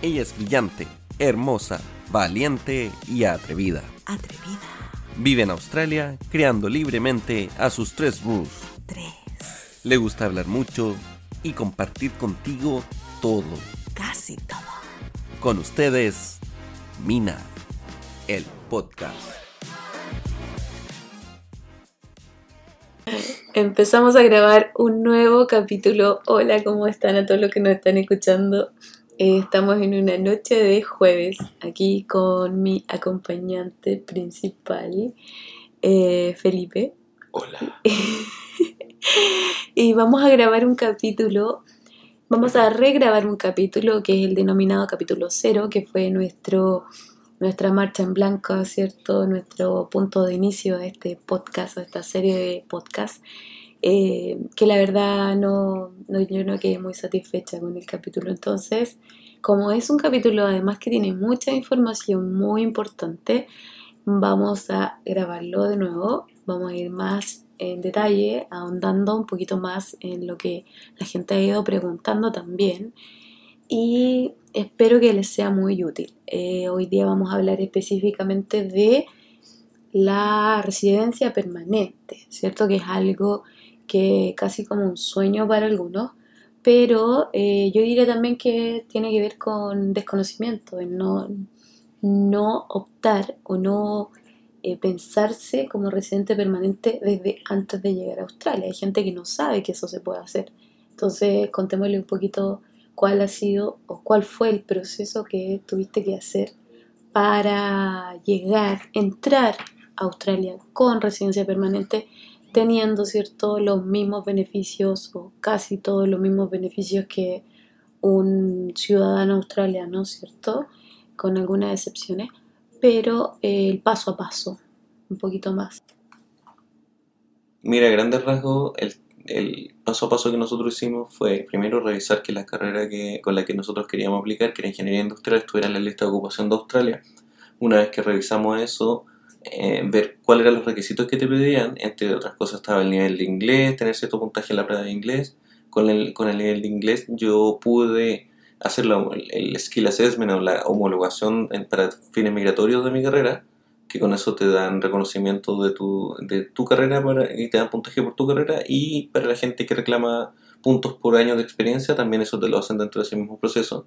Ella es brillante, hermosa, valiente y atrevida. Atrevida. Vive en Australia, creando libremente a sus tres Bruce. Tres. Le gusta hablar mucho y compartir contigo todo. Casi todo. Con ustedes, Mina, el podcast. Empezamos a grabar un nuevo capítulo. Hola, ¿cómo están a todos los que nos están escuchando? Estamos en una noche de jueves aquí con mi acompañante principal, eh, Felipe. Hola. y vamos a grabar un capítulo, vamos a regrabar un capítulo que es el denominado capítulo cero, que fue nuestro, nuestra marcha en blanco, ¿cierto? Nuestro punto de inicio de este podcast, de esta serie de podcasts. Eh, que la verdad no, no, yo no quedé muy satisfecha con el capítulo. Entonces, como es un capítulo además que tiene mucha información muy importante, vamos a grabarlo de nuevo, vamos a ir más en detalle, ahondando un poquito más en lo que la gente ha ido preguntando también. Y espero que les sea muy útil. Eh, hoy día vamos a hablar específicamente de la residencia permanente, ¿cierto? Que es algo que casi como un sueño para algunos, pero eh, yo diría también que tiene que ver con desconocimiento, en no, no optar o no eh, pensarse como residente permanente desde antes de llegar a Australia. Hay gente que no sabe que eso se puede hacer. Entonces, contémosle un poquito cuál ha sido o cuál fue el proceso que tuviste que hacer para llegar, entrar a Australia con residencia permanente teniendo cierto los mismos beneficios o casi todos los mismos beneficios que un ciudadano australiano, ¿cierto? Con algunas excepciones, pero eh, el paso a paso, un poquito más. Mira, grandes rasgos, el, el, paso a paso que nosotros hicimos fue primero revisar que la carrera que, con la que nosotros queríamos aplicar, que era ingeniería industrial, estuviera en la lista de ocupación de Australia. Una vez que revisamos eso, eh, ver cuáles eran los requisitos que te pedían, entre otras cosas estaba el nivel de inglés, tener cierto puntaje en la prueba de inglés. Con el, con el nivel de inglés yo pude hacer la, el skill assessment o la homologación para fines migratorios de mi carrera, que con eso te dan reconocimiento de tu, de tu carrera para, y te dan puntaje por tu carrera y para la gente que reclama puntos por año de experiencia también eso te lo hacen dentro de ese mismo proceso.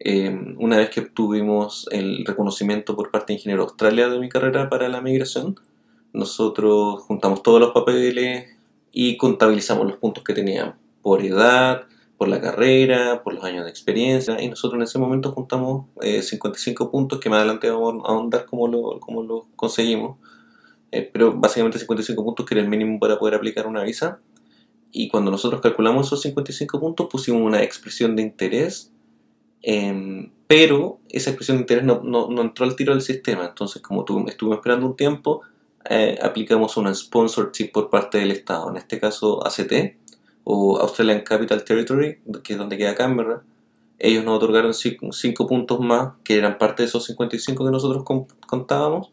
Eh, una vez que obtuvimos el reconocimiento por parte de Ingeniero Australia de mi carrera para la migración, nosotros juntamos todos los papeles y contabilizamos los puntos que teníamos por edad, por la carrera, por los años de experiencia y nosotros en ese momento juntamos eh, 55 puntos que más adelante vamos a ahondar cómo lo, cómo lo conseguimos. Eh, pero básicamente 55 puntos que era el mínimo para poder aplicar una visa. Y cuando nosotros calculamos esos 55 puntos pusimos una expresión de interés eh, pero esa expresión de interés no, no, no, entró al tiro del sistema. Entonces, como tu, estuvimos esperando un tiempo, eh, aplicamos una sponsorship por parte del Estado, en este caso ACT o Australian Capital Territory, que es donde queda Canberra. Ellos nos otorgaron 5 puntos más, que eran parte de esos 55 que nosotros contábamos.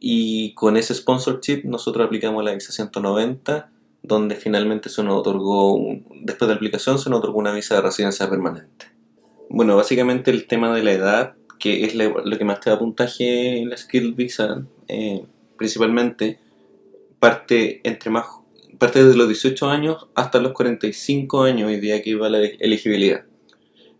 Y con ese sponsorship nosotros aplicamos la visa 190, donde finalmente se nos otorgó, después de la aplicación, se nos otorgó una visa de residencia permanente. Bueno, básicamente el tema de la edad, que es lo que más te da puntaje en la Skill Visa, eh, principalmente, parte entre más parte desde los 18 años hasta los 45 años hoy día que va la elegibilidad.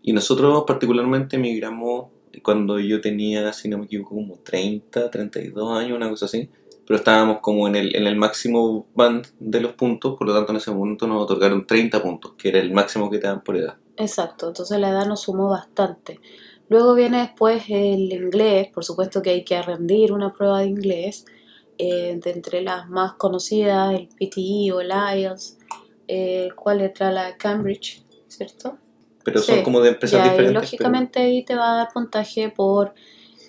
Y nosotros particularmente emigramos cuando yo tenía, si no me equivoco, como 30, 32 años, una cosa así. Pero estábamos como en el, en el máximo band de los puntos, por lo tanto en ese momento nos otorgaron 30 puntos, que era el máximo que te dan por edad. Exacto, entonces la edad nos sumó bastante. Luego viene después el inglés, por supuesto que hay que rendir una prueba de inglés, eh, de entre las más conocidas, el PTE o el IELTS, eh, ¿cuál letra? La Cambridge, ¿cierto? Pero son como de empresas ya, diferentes. Y lógicamente pero... ahí te va a dar puntaje por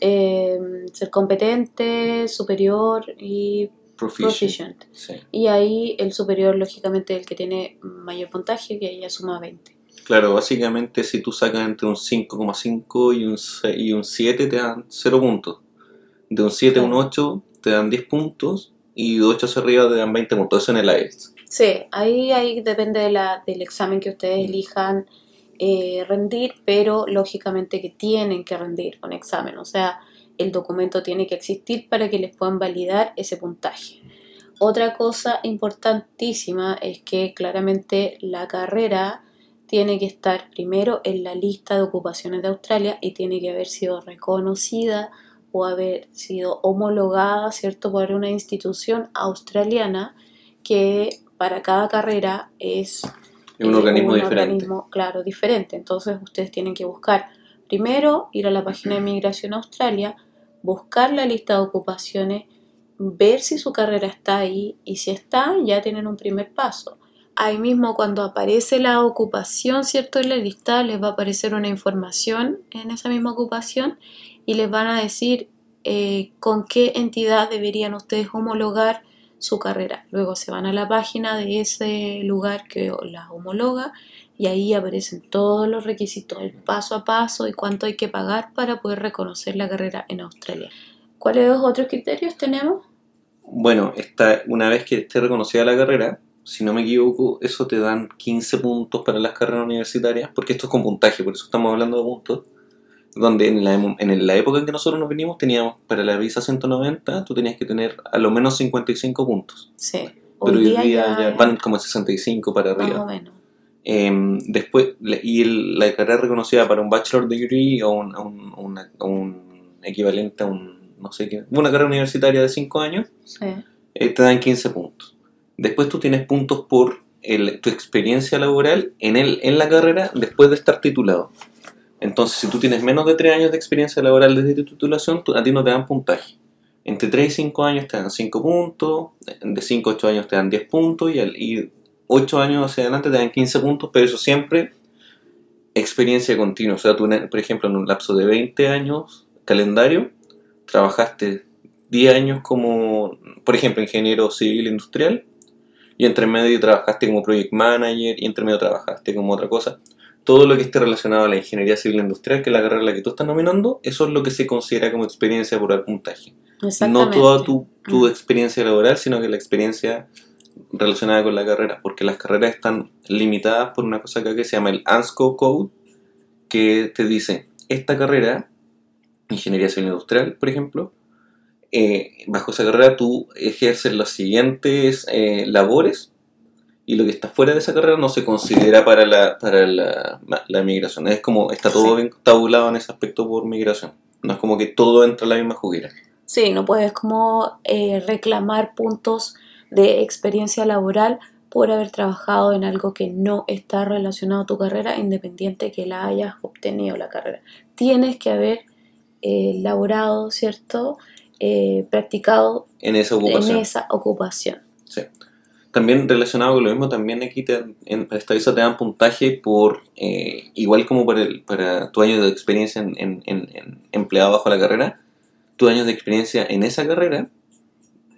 eh, ser competente, superior y proficient. proficient. Sí. Y ahí el superior, lógicamente, el que tiene mayor puntaje, que ya suma 20. Claro, básicamente si tú sacas entre un 5,5 y un, y un 7 te dan 0 puntos. De un 7 a un 8 te dan 10 puntos y de 8 hacia arriba te dan 20 puntos. Eso en el IELTS. Sí, ahí, ahí depende de la, del examen que ustedes elijan eh, rendir, pero lógicamente que tienen que rendir un examen, o sea, el documento tiene que existir para que les puedan validar ese puntaje. Otra cosa importantísima es que claramente la carrera tiene que estar primero en la lista de ocupaciones de Australia y tiene que haber sido reconocida o haber sido homologada, ¿cierto?, por una institución australiana que para cada carrera es un organismo diferente. claro, diferente. Entonces ustedes tienen que buscar primero ir a la página de Migración Australia, buscar la lista de ocupaciones, ver si su carrera está ahí y si está, ya tienen un primer paso. Ahí mismo cuando aparece la ocupación, ¿cierto? En la lista les va a aparecer una información en esa misma ocupación y les van a decir eh, con qué entidad deberían ustedes homologar su carrera. Luego se van a la página de ese lugar que la homologa y ahí aparecen todos los requisitos, el paso a paso y cuánto hay que pagar para poder reconocer la carrera en Australia. ¿Cuáles otros criterios tenemos? Bueno, esta, una vez que esté reconocida la carrera, si no me equivoco, eso te dan 15 puntos para las carreras universitarias, porque esto es con puntaje, por eso estamos hablando de puntos donde en la, en la época en que nosotros nos vinimos teníamos para la visa 190, tú tenías que tener a lo menos 55 puntos. Sí. Pero hoy día, ya, van como 65 para arriba. Más o menos. Em, después, y la carrera reconocida para un bachelor degree o un, un, un, equivalente a un, no sé qué, una carrera universitaria de 5 años, sí. Eh, te dan 15 puntos. Después tú tienes puntos por el, tu experiencia laboral en, el, en la carrera después de estar titulado. Entonces, si tú tienes menos de 3 años de experiencia laboral desde tu titulación, a ti no te dan puntaje. Entre 3 y 5 años te dan 5 puntos, de 5 a 8 años te dan 10 puntos y, y 8 años hacia adelante te dan 15 puntos, pero eso siempre experiencia continua. O sea, tú, por ejemplo, en un lapso de 20 años calendario, trabajaste 10 años como, por ejemplo, ingeniero civil industrial, y entre medio trabajaste como project manager, y entre medio trabajaste como otra cosa todo lo que esté relacionado a la ingeniería civil industrial, que es la carrera en la que tú estás nominando, eso es lo que se considera como experiencia por puntaje. No toda tu, tu mm. experiencia laboral, sino que la experiencia relacionada con la carrera, porque las carreras están limitadas por una cosa que se llama el ANSCO Code, que te dice, esta carrera, ingeniería civil industrial, por ejemplo, eh, bajo esa carrera tú ejerces las siguientes eh, labores y lo que está fuera de esa carrera no se considera para la, para la, la migración. Es como, está todo bien tabulado en ese aspecto por migración. No es como que todo entra en la misma juguera. Sí, no puedes como eh, reclamar puntos de experiencia laboral por haber trabajado en algo que no está relacionado a tu carrera, independiente que la hayas obtenido la carrera. Tienes que haber eh, laborado, ¿cierto? Eh, practicado en esa ocupación. En esa ocupación. También relacionado con lo mismo, también aquí te, en esta visa te dan puntaje por, eh, igual como para, el, para tu año de experiencia en, en, empleado bajo la carrera, tu año de experiencia en esa carrera,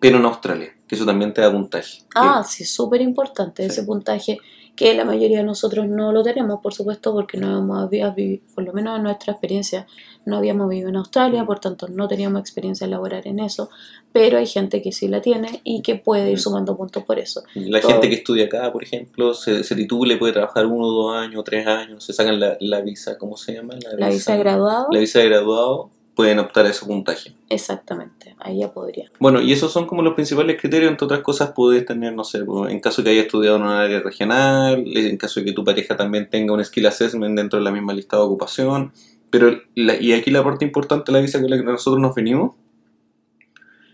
pero en Australia, que eso también te da puntaje. Ah, sí, súper importante ese puntaje que la mayoría de nosotros no lo tenemos, por supuesto, porque no hemos vivido, por lo menos en nuestra experiencia, no habíamos vivido en Australia, por tanto no teníamos experiencia laboral en eso, pero hay gente que sí la tiene y que puede ir sumando puntos por eso. La gente que estudia acá, por ejemplo, se, se titula y puede trabajar uno, dos años, tres años, se sacan la, la visa, ¿cómo se llama? La, visa, de graduado. La visa de graduado pueden optar a ese puntaje. Exactamente, ahí ya podría. Bueno, y esos son como los principales criterios, entre otras cosas puedes tener, no sé, en caso que haya estudiado en un área regional, en caso de que tu pareja también tenga un skill assessment dentro de la misma lista de ocupación, pero, y aquí la parte importante de la visa con la que nosotros nos venimos,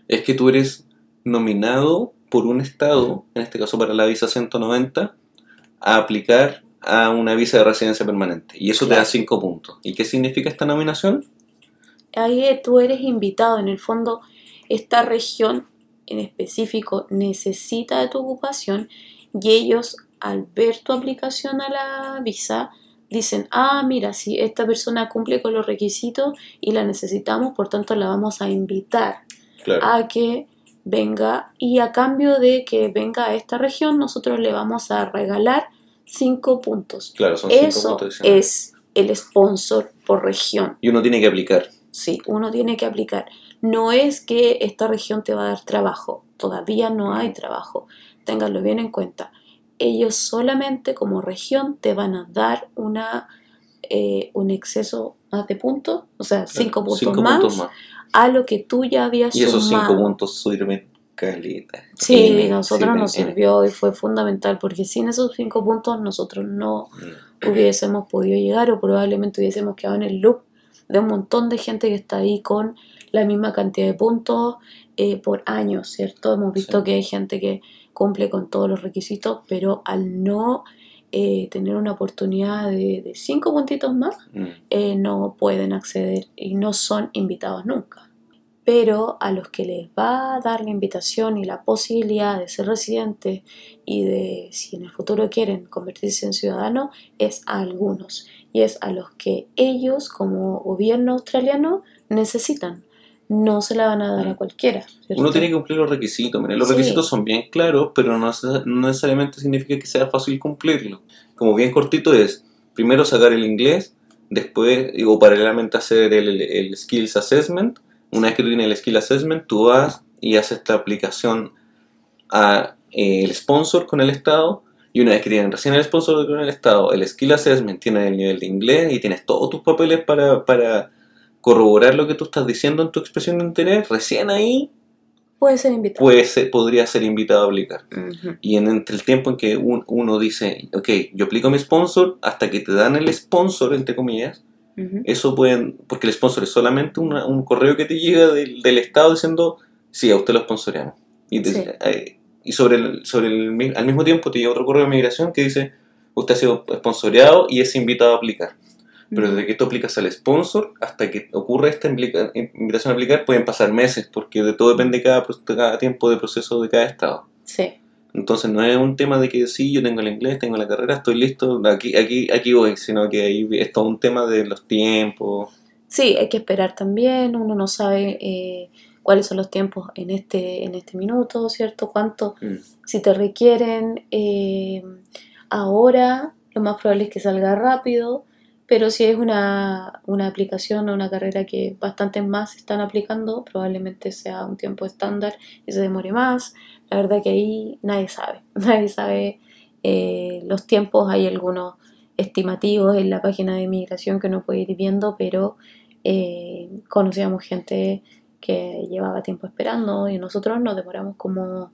es que tú eres nominado por un estado, en este caso para la visa 190, a aplicar a una visa de residencia permanente. Y eso te da 5 puntos. ¿Y qué significa esta nominación? Ahí tú eres invitado. En el fondo, esta región en específico necesita de tu ocupación y ellos al ver tu aplicación a la visa dicen, ah, mira, si esta persona cumple con los requisitos y la necesitamos, por tanto la vamos a invitar a que venga y a cambio de que venga a esta región nosotros le vamos a regalar cinco puntos. Claro, son Eso es el sponsor por región. Y uno tiene que aplicar. Sí, uno tiene que aplicar. No es que esta región te va a dar trabajo, todavía no hay trabajo, ténganlo bien en cuenta. ellos solamente como región te van a dar una, eh, un exceso más de puntos, o sea, cinco puntos, Cinco más, puntos más. a lo que tú ya habías Y esos sumado. cinco puntos sirven caleta. Sí, N, nosotros nos sirven sirvió y fue fundamental porque sin esos cinco puntos nosotros no Mm. hubiésemos podido llegar o probablemente hubiésemos quedado en el loop de un montón de gente que está ahí con la misma cantidad de puntos eh, por años, ¿cierto? Hemos visto Sí. que hay gente que cumple con todos los requisitos, pero al no eh, tener una oportunidad de, de cinco puntitos más, Mm. eh, no pueden acceder y no son invitados nunca. Pero a los que les va a dar la invitación y la posibilidad de ser residentes y de, si en el futuro quieren convertirse en ciudadanos, es a algunos. Y es a los que ellos, como gobierno australiano, necesitan. No se la van a dar a cualquiera. ¿cierto? Uno tiene que cumplir los requisitos. Mira, los Sí. requisitos son bien claros, pero no, nece- no necesariamente significa que sea fácil cumplirlo. Como bien cortito es, primero sacar el inglés, después, o paralelamente hacer el, el- el Skills Assessment. Una vez que tú tienes el Skill Assessment, tú vas y haces esta aplicación a eh, el sponsor con el Estado. Y una vez que tienen recién el sponsor con el Estado, el Skill Assessment tiene el nivel de inglés y tienes todos tus papeles para, para corroborar lo que tú estás diciendo en tu expresión de interés, recién ahí Puede ser invitado. puede ser- podría ser invitado a aplicar. Y en entre el tiempo en que un- uno dice, ok, yo aplico mi sponsor, hasta que te dan el sponsor, entre comillas, eso pueden, porque el sponsor es solamente una- un correo que te llega del, del Estado diciendo, sí, a usted lo sponsoreamos. Y, te- Sí. eh, y sobre, el, sobre el, al mismo tiempo te llega otro correo de migración que dice, usted ha sido sponsoreado y es invitado a aplicar. Pero desde que tú aplicas al sponsor hasta que ocurre esta invitación a aplicar pueden pasar meses, porque de todo depende cada, cada tiempo de proceso de cada estado. Sí. Entonces no es un tema de que sí, yo tengo el inglés, tengo la carrera, estoy listo, aquí, aquí, aquí voy, sino que ahí es todo un tema de los tiempos. Sí, hay que esperar también, uno no sabe eh, cuáles son los tiempos en este, en este minuto, ¿cierto? Cuánto, Mm. si te requieren eh, ahora, lo más probable es que salga rápido, pero si es una, una aplicación o una carrera que bastantes más están aplicando, probablemente sea un tiempo estándar y se demore más. La verdad que ahí nadie sabe, nadie sabe eh, los tiempos, hay algunos estimativos en la página de migración que uno puede ir viendo, pero eh, conocíamos gente que llevaba tiempo esperando y nosotros nos demoramos como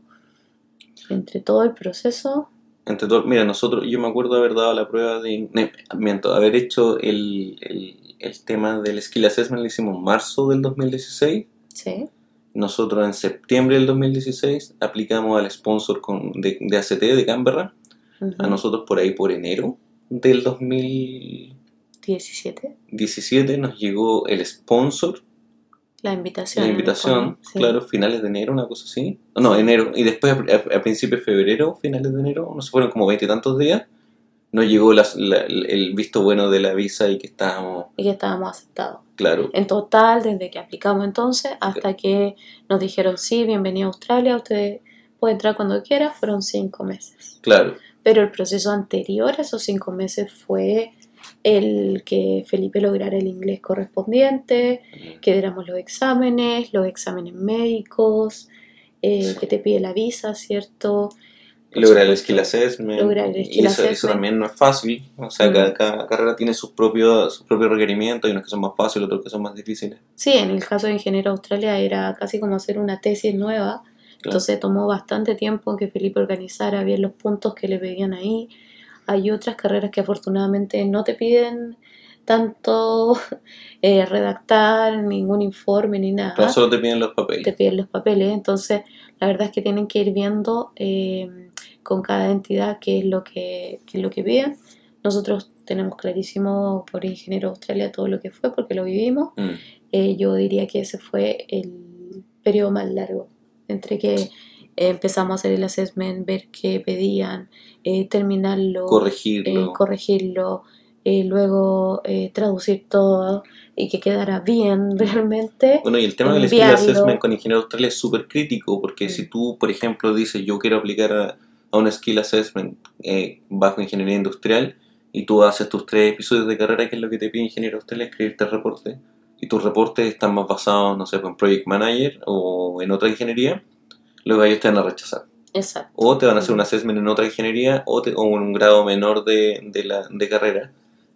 entre todo el proceso. Entre todo, mira, nosotros, yo me acuerdo haber dado la prueba de, miento, haber hecho el, el, el tema del Skill Assessment, lo hicimos en marzo del 2016. Sí, Nosotros en septiembre del 2016 aplicamos al sponsor con, de, de ACT de Canberra. A nosotros por ahí por enero del 2017 17, nos llegó el sponsor, la invitación. la invitación, sí. claro, finales de enero, una cosa así. No, enero. Y después a, principios de febrero, finales de enero, no sé, fueron como veintitantos días, nos llegó la- el visto bueno de la visa y que estábamos, Y que estábamos aceptados. claro, En total, desde que aplicamos entonces hasta que nos dijeron sí, bienvenido a Australia, usted puede entrar cuando quiera, fueron cinco meses. claro. Pero el proceso anterior a esos cinco meses fue el que Felipe lograra el inglés correspondiente, que diéramos los exámenes, los exámenes médicos, eh, Sí. que te pide la visa, ¿cierto? Lograr el skill assessment. lograr el y eso, eso también no es fácil. O sea, Mm. cada, cada carrera tiene sus propios, sus propios requerimientos. Hay unos que son más fáciles, otros que son más difíciles. Sí, en el caso de Ingeniero Australia era casi como hacer una tesis nueva, Claro. entonces tomó bastante tiempo que Felipe organizara bien los puntos que le pedían ahí. Hay otras carreras que afortunadamente no te piden tanto eh, redactar ningún informe ni nada. Claro, solo te piden los papeles. te piden los papeles, entonces la verdad es que tienen que ir viendo eh, con cada entidad qué es lo que, qué es lo que piden. Nosotros tenemos clarísimo por Ingeniero Australia todo lo que fue porque lo vivimos. Mm. Eh, yo diría que ese fue el periodo más largo entre que empezamos a hacer el assessment, ver qué pedían, eh, terminarlo, Corregirlo. eh, corregirlo, eh, luego traducir todo y que quedara bien realmente. Bueno, y el tema del skill assessment con ingeniero austral es súper crítico porque si tú, por ejemplo, dices yo quiero aplicar a, a un skill assessment bajo ingeniería industrial y tú haces tus tres episodios de carrera, que es lo que te pide ingeniero austral, escribirte el reporte, y tus reportes están más basados, no sé, en Project Manager o en otra ingeniería, luego ellos te van a rechazar. Exacto. O te van a hacer un assessment en otra ingeniería o, te- o en un grado menor de, de, la, de carrera.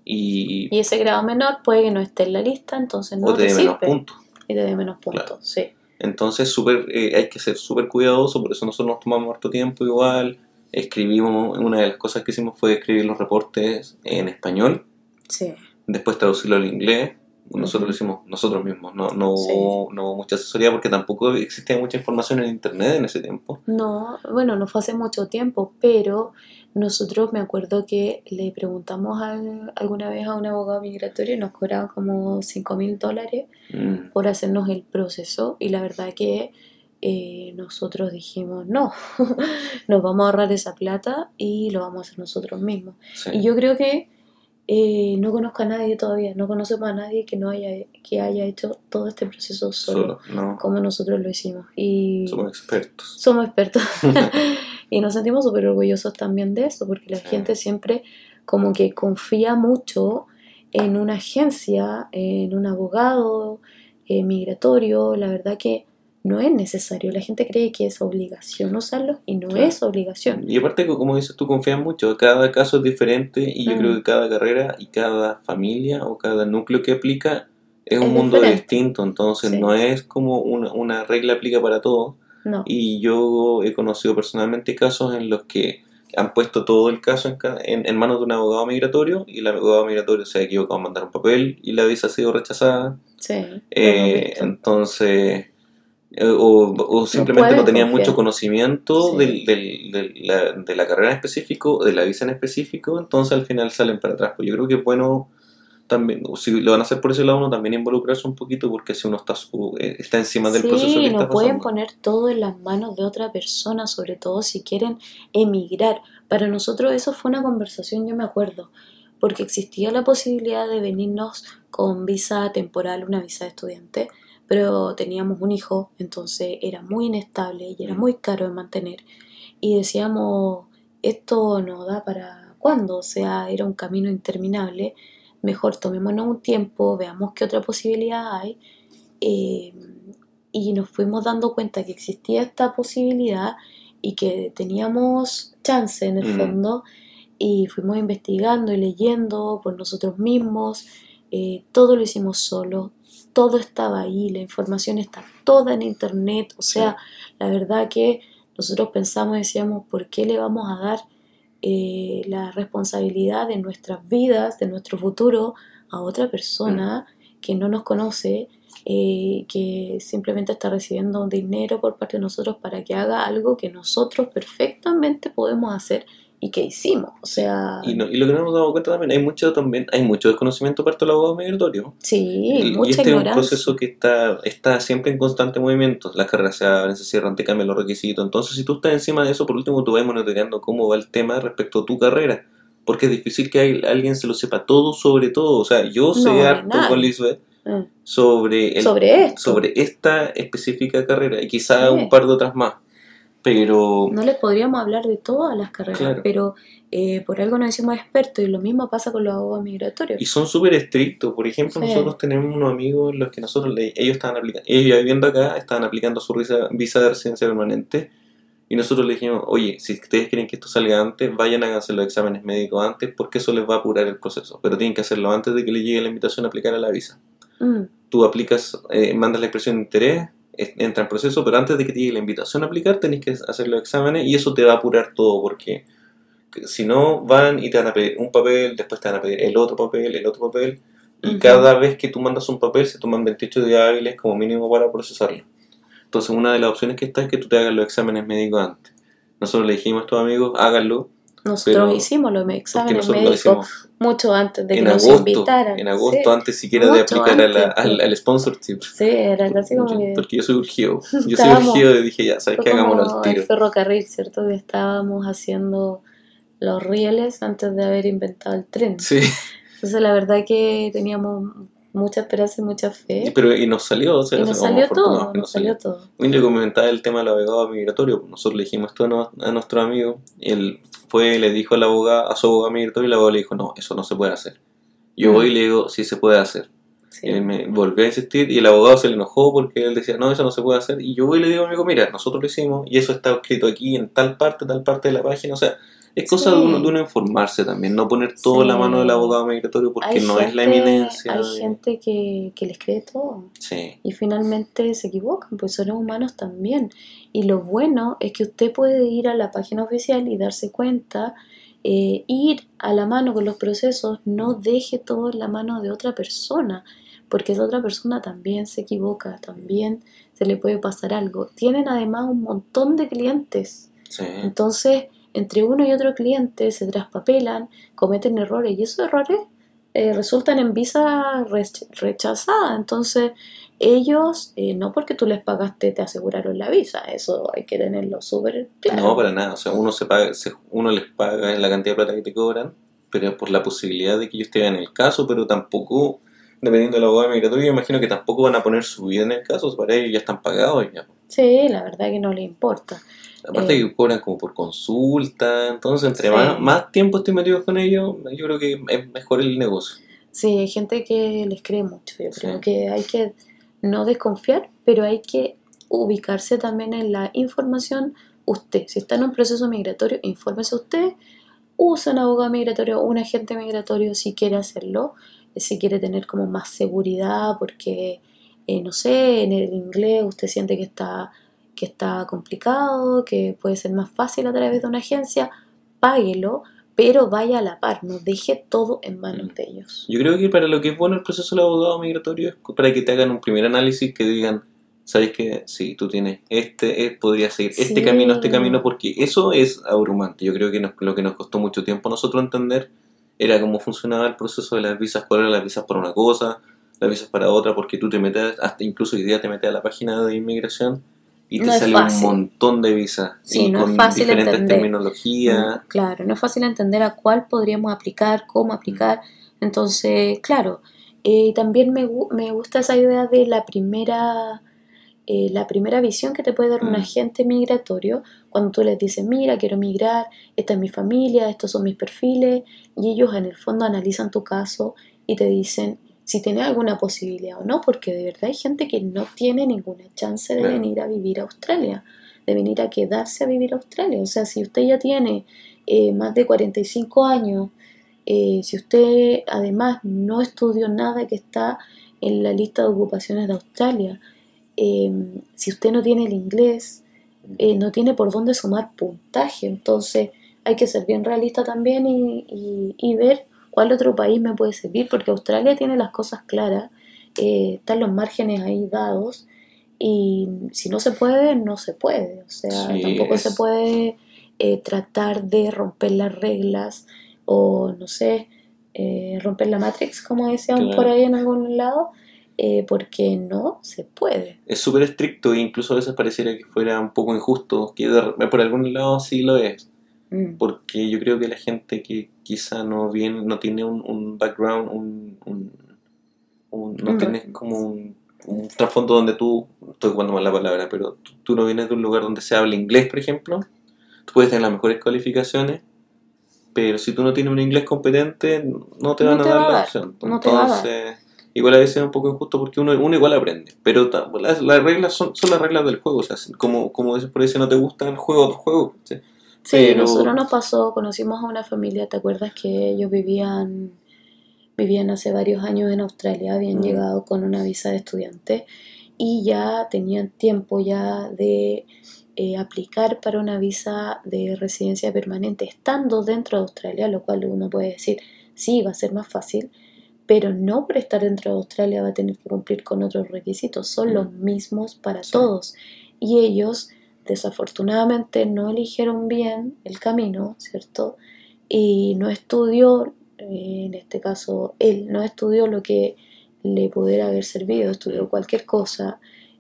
Y, Y ese grado menor puede que no esté en la lista, entonces no o te te dé menos puntos. Y te dé menos puntos, Claro. sí. Entonces súper, eh, hay que ser súper cuidadoso, por eso nosotros nos tomamos harto tiempo igual. Escribimos, una de las cosas que hicimos fue escribir los reportes en español, Sí. después traducirlo al inglés. Nosotros lo hicimos nosotros mismos, no, no, hubo, no hubo mucha asesoría porque tampoco existía mucha información en internet en ese tiempo. No, bueno, no fue hace mucho tiempo, pero nosotros me acuerdo que le preguntamos al- alguna vez a un abogado migratorio y nos cobraban como 5 mil dólares Mm, por hacernos el proceso y la verdad que eh, nosotros dijimos no, nos vamos a ahorrar esa plata y lo vamos a hacer nosotros mismos. sí. Y yo creo que eh, no conozco a nadie todavía, no conocemos a nadie que no haya, que haya hecho todo este proceso solo, Solo, no, como nosotros lo hicimos. Y somos expertos. somos expertos y nos sentimos súper orgullosos también de eso, porque la Sí. gente siempre como que confía mucho en una agencia, en un abogado eh, migratorio, la verdad que no es necesario, la gente cree que es obligación usarlo y no Claro. es obligación. Y aparte, como dices tú, confías mucho. Cada caso es diferente y yo Mm. creo que cada carrera y cada familia o cada núcleo que aplica es un mundo diferente. distinto. Entonces, Sí. no es como una, una regla aplica para todos. No, Y yo he conocido personalmente casos en los que han puesto todo el caso en, en, en manos de un abogado migratorio y el abogado migratorio se ha equivocado en mandar un papel y la visa ha sido rechazada. sí. Eh, entonces, o, o simplemente no tenían confiar. mucho conocimiento Sí. del, del- del- la, de la carrera en específico, de la visa en específico, entonces al final salen para atrás. Pues yo creo que es bueno también, si lo van a hacer por ese lado, uno también involucrarse un poquito, porque si uno está, eh, está encima del Sí, proceso que no está pueden poner todo en las manos de otra persona, sobre todo si quieren emigrar. Para nosotros eso fue una conversación, yo me acuerdo, porque existía la posibilidad de venirnos con visa temporal, una visa de estudiante, pero teníamos un hijo, entonces era muy inestable y era Mm. muy caro de mantener. Y decíamos, esto no da para cuándo, o sea, era un camino interminable. Mejor tomémonos un tiempo, veamos qué otra posibilidad hay. Eh, y nos fuimos dando cuenta que existía esta posibilidad y que teníamos chance en el Mm. fondo y fuimos investigando y leyendo por nosotros mismos, eh, todo lo hicimos solo, todo estaba ahí, la información está toda en internet, o sea, la verdad que nosotros pensamos y decíamos, ¿por qué le vamos a dar eh, la responsabilidad de nuestras vidas, de nuestro futuro a otra persona que no nos conoce, eh, que simplemente está recibiendo un dinero por parte de nosotros para que haga algo que nosotros perfectamente podemos hacer y que hicimos? O sea, Y, no- y lo que no nos damos cuenta también, hay mucho también, hay mucho desconocimiento parte del abogado migratorio. sí, Y- mucha y este es un proceso que está, está siempre en constante movimiento. Las carreras se abren, se cierran, te cambian los requisitos. Entonces, si tú estás encima de eso, por último, tú vas monitoreando cómo va el tema respecto a tu carrera. Porque es difícil que hay- alguien se lo sepa todo sobre todo. O sea, yo sé No, harto con Lisbeth Eh, sobre, el- Sobre esto. sobre esta específica carrera y quizá Sí. un par de otras más. Pero No les podríamos hablar de todas las carreras, Claro. pero eh, por algo nos decimos expertos y lo mismo pasa con los abogados migratorios. Y son súper estrictos. Por ejemplo, Sí. nosotros tenemos unos amigos los que nosotros le- ellos estaban aplicando, ellos ya viviendo acá, estaban aplicando su visa, visa de residencia permanente. Y nosotros les dijimos, oye, si ustedes quieren que esto salga antes, vayan a hacer los exámenes médicos antes, porque eso les va a apurar el proceso. Pero tienen que hacerlo antes de que les llegue la invitación a aplicar a la visa. Mm, Tú aplicas, eh, mandas la expresión de interés, entra en proceso, pero antes de que te llegue la invitación a aplicar, tenés que hacer los exámenes y eso te va a apurar todo, porque si no, van y te van a pedir un papel, después te van a pedir el otro papel, el otro papel, y cada vez que tú mandas un papel se toman 28 días hábiles como mínimo para procesarlo. Entonces, una de las opciones que está es que tú te hagas los exámenes médicos antes. Nosotros le dijimos a estos amigos, háganlo, Nosotros Pero- hicimos los exámenes médicos mucho antes de que en nos agosto, invitaran. en agosto, Sí, antes siquiera de aplicar a la- al, al sponsorship. Sí, era casi como que Porque yo soy urgido. Yo soy urgido y dije, ya, ¿sabes qué? Hagámoslo al el tiro. ferrocarril, ¿cierto? Que estábamos haciendo los rieles antes de haber inventado el tren. Sí, Entonces la verdad que teníamos mucha esperanza y mucha fe. pero y nos salió, o sea, Y nos salió todo, que nos salió todo. Y le comentaba el tema del abogado migratorio. pues Nosotros le dijimos esto a, no- a nuestro amigo. Y él fue, le dijo al abogado, a su abogado migratorio y el abogado le dijo, no, eso no se puede hacer. Yo Mm. voy y le digo, sí se puede hacer. Sí. Él me volvió a insistir y el abogado se le enojó porque él decía, no, eso no se puede hacer. Y yo voy y le digo a mi amigo, mira, nosotros lo hicimos y eso está escrito aquí en tal parte, tal parte de la página. O sea, es cosa Sí. de, uno, de uno informarse también, no poner todo en la mano del abogado migratorio porque Hay no es la gente- eminencia. Hay de- gente que, que les cree todo. Sí, y finalmente se equivocan, pues son humanos también. Y lo bueno es que usted puede ir a la página oficial y darse cuenta, eh, ir a la mano con los procesos, no deje todo en la mano de otra persona, porque esa otra persona también se equivoca, también se le puede pasar algo. Tienen además un montón de clientes, entonces entre uno y otro cliente se traspapelan, cometen errores y esos errores eh, resultan en visa rech- rechazada. Entonces ellos, eh, no porque tú les pagaste, te aseguraron la visa, eso hay que tenerlo súper claro. No, para nada. O sea, uno, se paga, se- uno les paga la cantidad de plata que te cobran, pero por la posibilidad de que ellos te hagan el caso, pero tampoco, dependiendo del abogado migratorio, yo imagino que tampoco van a poner su vida en el caso, para ellos ya están pagados ya. Sí, la verdad que no le importa. Aparte Eh. que cobran como por consulta, entonces entre Sí. más, más tiempo estén metidos con ellos, yo creo que es mejor el negocio. Sí, hay gente que les cree mucho. Yo Sí. creo que hay que no desconfiar, pero hay que ubicarse también en la información. Usted, si está en un proceso migratorio, infórmese usted, use un abogado migratorio, un agente migratorio si quiere hacerlo, eh, si quiere tener como más seguridad, porque, eh, no sé, en el inglés usted siente que está, que está complicado, que puede ser más fácil a través de una agencia, páguelo, pero vaya a la par, no deje todo en manos Mm. de ellos. Yo creo que para lo que es bueno el proceso del abogado migratorio es para que te hagan un primer análisis que digan, ¿sabes qué? Si tú tienes este, eh, podrías seguir este Sí. camino, este camino, porque eso es abrumante. Yo creo que nos- lo que nos costó mucho tiempo a nosotros entender era cómo funcionaba el proceso de las visas, cuál eran las visas para una cosa, las visas para otra, porque tú te metes, hasta incluso hoy día te metes a la página de inmigración y te No es sale un montón de visas Sí, no es con fácil diferentes entender. terminologías. Mm, Claro, no es fácil entender a cuál podríamos aplicar, cómo aplicar. Entonces, claro, eh, también me, me gusta esa idea de la primera, eh, la primera visión que te puede dar un Mm. agente migratorio cuando tú les dices, mira, quiero migrar, esta es mi familia, estos son mis perfiles, y ellos en el fondo analizan tu caso y te dicen si tienes alguna posibilidad o no, porque de verdad hay gente que no tiene ninguna chance de venir a vivir a Australia, de venir a quedarse a vivir a Australia. O sea, si usted ya tiene eh, más de 45 años, eh, si usted además no estudió nada que está en la lista de ocupaciones de Australia, eh, si usted no tiene el inglés, eh, no tiene por dónde sumar puntaje. Entonces hay que ser bien realista también y, y- y ver cuál otro país me puede servir, porque Australia tiene las cosas claras, eh, están los márgenes ahí dados. Y si no se puede, no se puede. O sea, Sí, tampoco es- se puede eh, tratar de romper las reglas o, no sé, eh, romper la Matrix, como decían Claro. por ahí en algún lado, eh, porque no se puede. es súper estricto e incluso a veces pareciera que fuera un poco injusto, que por algún lado sí lo es, Mm. porque yo creo que la gente que quizá no viene, no tiene un, un background, un, un- un- no tienes como un, trasfondo donde tú, estoy ocupando mal la palabra, pero tú, tú no vienes de un lugar donde se habla inglés, por ejemplo, tú puedes tener las mejores cualificaciones, pero si tú no tienes un inglés competente, no te No van te a dar va la opción. no. Entonces, igual a veces es un poco injusto porque uno, uno igual aprende, pero las, las reglas son, son las reglas del juego, o sea, como, como dices por ahí, si no te gusta el juego, otro juego. ¿sí? Sí, Pero- nosotros nos pasó, conocimos a una familia, ¿te acuerdas que ellos vivían, vivían hace varios años en Australia, habían Mm. llegado con una visa de estudiante y ya tenían tiempo ya de eh, aplicar para una visa de residencia permanente estando dentro de Australia, lo cual uno puede decir, sí, va a ser más fácil, pero no por estar dentro de Australia va a tener que cumplir con otros requisitos, son Mm. los mismos para Sí. todos. Y ellos desafortunadamente no eligieron bien el camino, ¿cierto? Y no estudió, eh, en este caso él, no estudió lo que le pudiera haber servido, estudió cualquier cosa,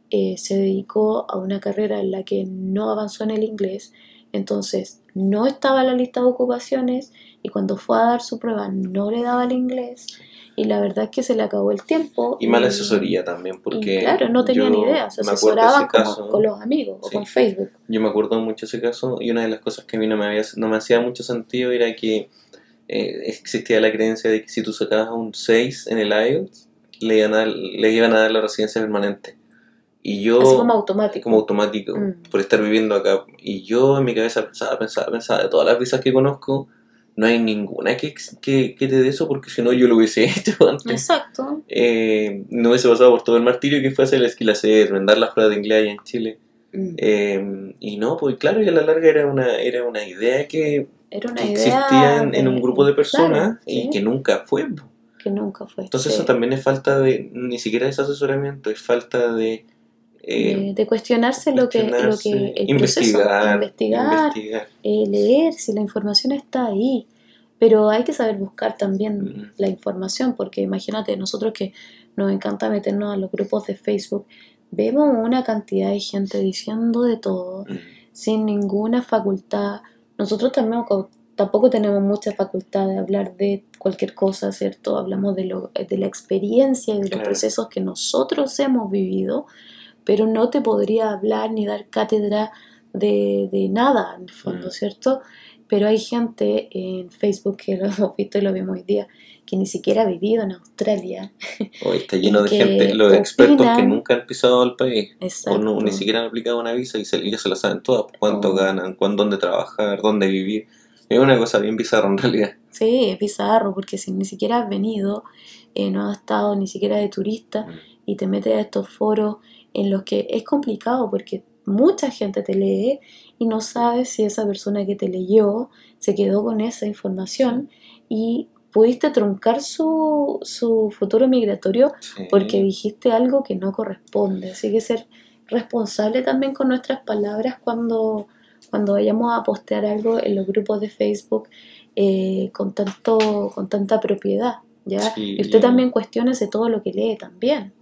eh, se dedicó a una carrera en la que no avanzó en el inglés, entonces no estaba en la lista de ocupaciones y cuando fue a dar su prueba no le daba el inglés y la verdad es que se le acabó el tiempo. Y mala asesoría también, porque claro, no tenían idea, se asesoraban caso, con los amigos o con Facebook. Yo me acuerdo mucho ese caso y una de las cosas que a mí no me, había, no me hacía mucho sentido era que eh, existía la creencia de que si tú sacabas un 6 en el IELTS, le iban a, dar- le iban a dar la residencia permanente. Y yo, Así como automático. como automático, Mm. por estar viviendo acá. Y yo en mi cabeza pensaba, pensaba, pensaba, de todas las visas que conozco, no hay ninguna que, que, que te dé eso, porque si no yo lo hubiese hecho antes. Exacto. Eh, no hubiese pasado por todo el martirio que fue hacer el skill hacer, dar las pruebas de inglés allá en Chile. Mm. Eh, y no, pues claro, y a la larga era una, era una idea que, Era una que idea. existía en, en un grupo de personas Claro, y sí, que nunca fue. que nunca fue. Entonces sí. eso también es falta de, ni siquiera es asesoramiento, es falta de... eh, de, de cuestionarse lo que, lo cuestionarse, que el investigar, proceso, investigar, investigar. eh, leer si la información está ahí. Pero hay que saber buscar también Mm. la información, porque imagínate, nosotros que nos encanta meternos a los grupos de Facebook, vemos una cantidad de gente diciendo de todo, Mm. sin ninguna facultad. Nosotros también co- tampoco tenemos mucha facultad de hablar de cualquier cosa, ¿cierto? Hablamos de, lo, de la experiencia y de los Claro. procesos que nosotros hemos vivido, pero no te podría hablar ni dar cátedra de, de nada, en el fondo, Mm. ¿cierto? Pero hay gente en Facebook que lo hemos visto y lo vimos hoy día, que ni siquiera ha vivido en Australia. Hoy está lleno de gente, los expertos que opinan- nunca han pisado al país. Exacto. O no, ni siquiera han aplicado una visa y se, ya se la saben todas. Cuánto Oh. ganan, cuándo, dónde trabajar, dónde vivir. Es una cosa bien bizarra en realidad. Sí, es bizarro, porque si ni siquiera has venido, eh, no has estado ni siquiera de turista Mm. y te metes a estos foros en los que es complicado porque mucha gente te lee y no sabes si esa persona que te leyó se quedó con esa información y pudiste truncar su, su futuro migratorio Sí. porque dijiste algo que no corresponde. Así que ser responsable también con nuestras palabras cuando, cuando vayamos a postear algo en los grupos de Facebook eh, con, tanto, con tanta propiedad. ¿ya? Sí. Y usted también cuestiónese todo lo que lee también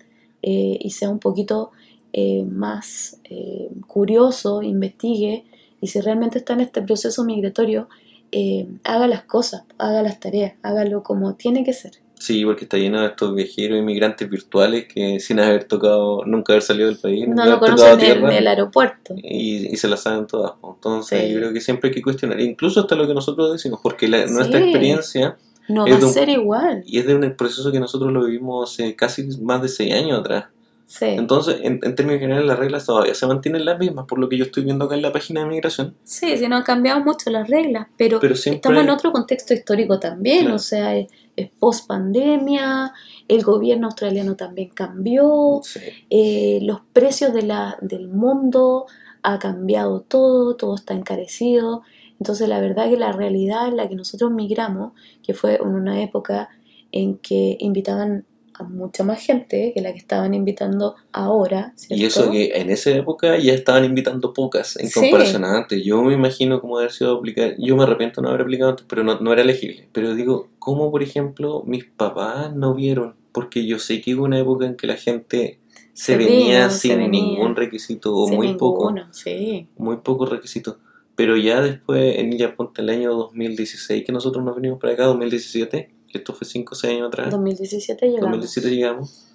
eh, y sea un poquito eh, más eh, curioso, investigue y si realmente está en este proceso migratorio, eh, haga las cosas, haga las tareas, hágalo como tiene que ser. Sí, porque está lleno de estos viajeros inmigrantes virtuales que sin haber tocado, nunca haber salido del país, No lo conocen en el aeropuerto. y, y se las saben todas. Entonces Sí. yo creo que siempre hay que cuestionar, incluso hasta lo que nosotros decimos, porque la- Sí. nuestra experiencia No va a un- ser igual. y es de un proceso que nosotros lo vivimos hace casi más de seis años atrás. Sí, Entonces, en, en términos generales, las reglas todavía se mantienen las mismas, por lo que yo estoy viendo acá en la página de migración. sí, sí, no han cambiado mucho las reglas, pero, Pero siempre estamos en otro contexto histórico también, Claro. o sea, es, es post pandemia, el gobierno australiano también cambió, Sí. eh, los precios de la, del mundo ha cambiado todo, todo está encarecido. Entonces la verdad que la realidad en la que nosotros migramos, que fue en una época en que invitaban a mucha más gente que la que estaban invitando ahora, ¿cierto? Y eso que en esa época ya estaban invitando pocas en Sí. comparación a antes. Yo me imagino cómo haber sido aplicar. Yo me arrepiento de no haber aplicado antes, pero no, no era elegible. Pero digo, ¿cómo por ejemplo mis papás no vieron? Porque yo sé que hubo una época en que la gente se, Se venía vino, se sin venía. ningún requisito o Sin muy poco. sí. Muy pocos requisitos. Pero ya después, en ya ponte el año 2016, que nosotros nos venimos para acá, 2017, que esto fue 5 o 6 años atrás. 2017 llegamos. 2017 llegamos.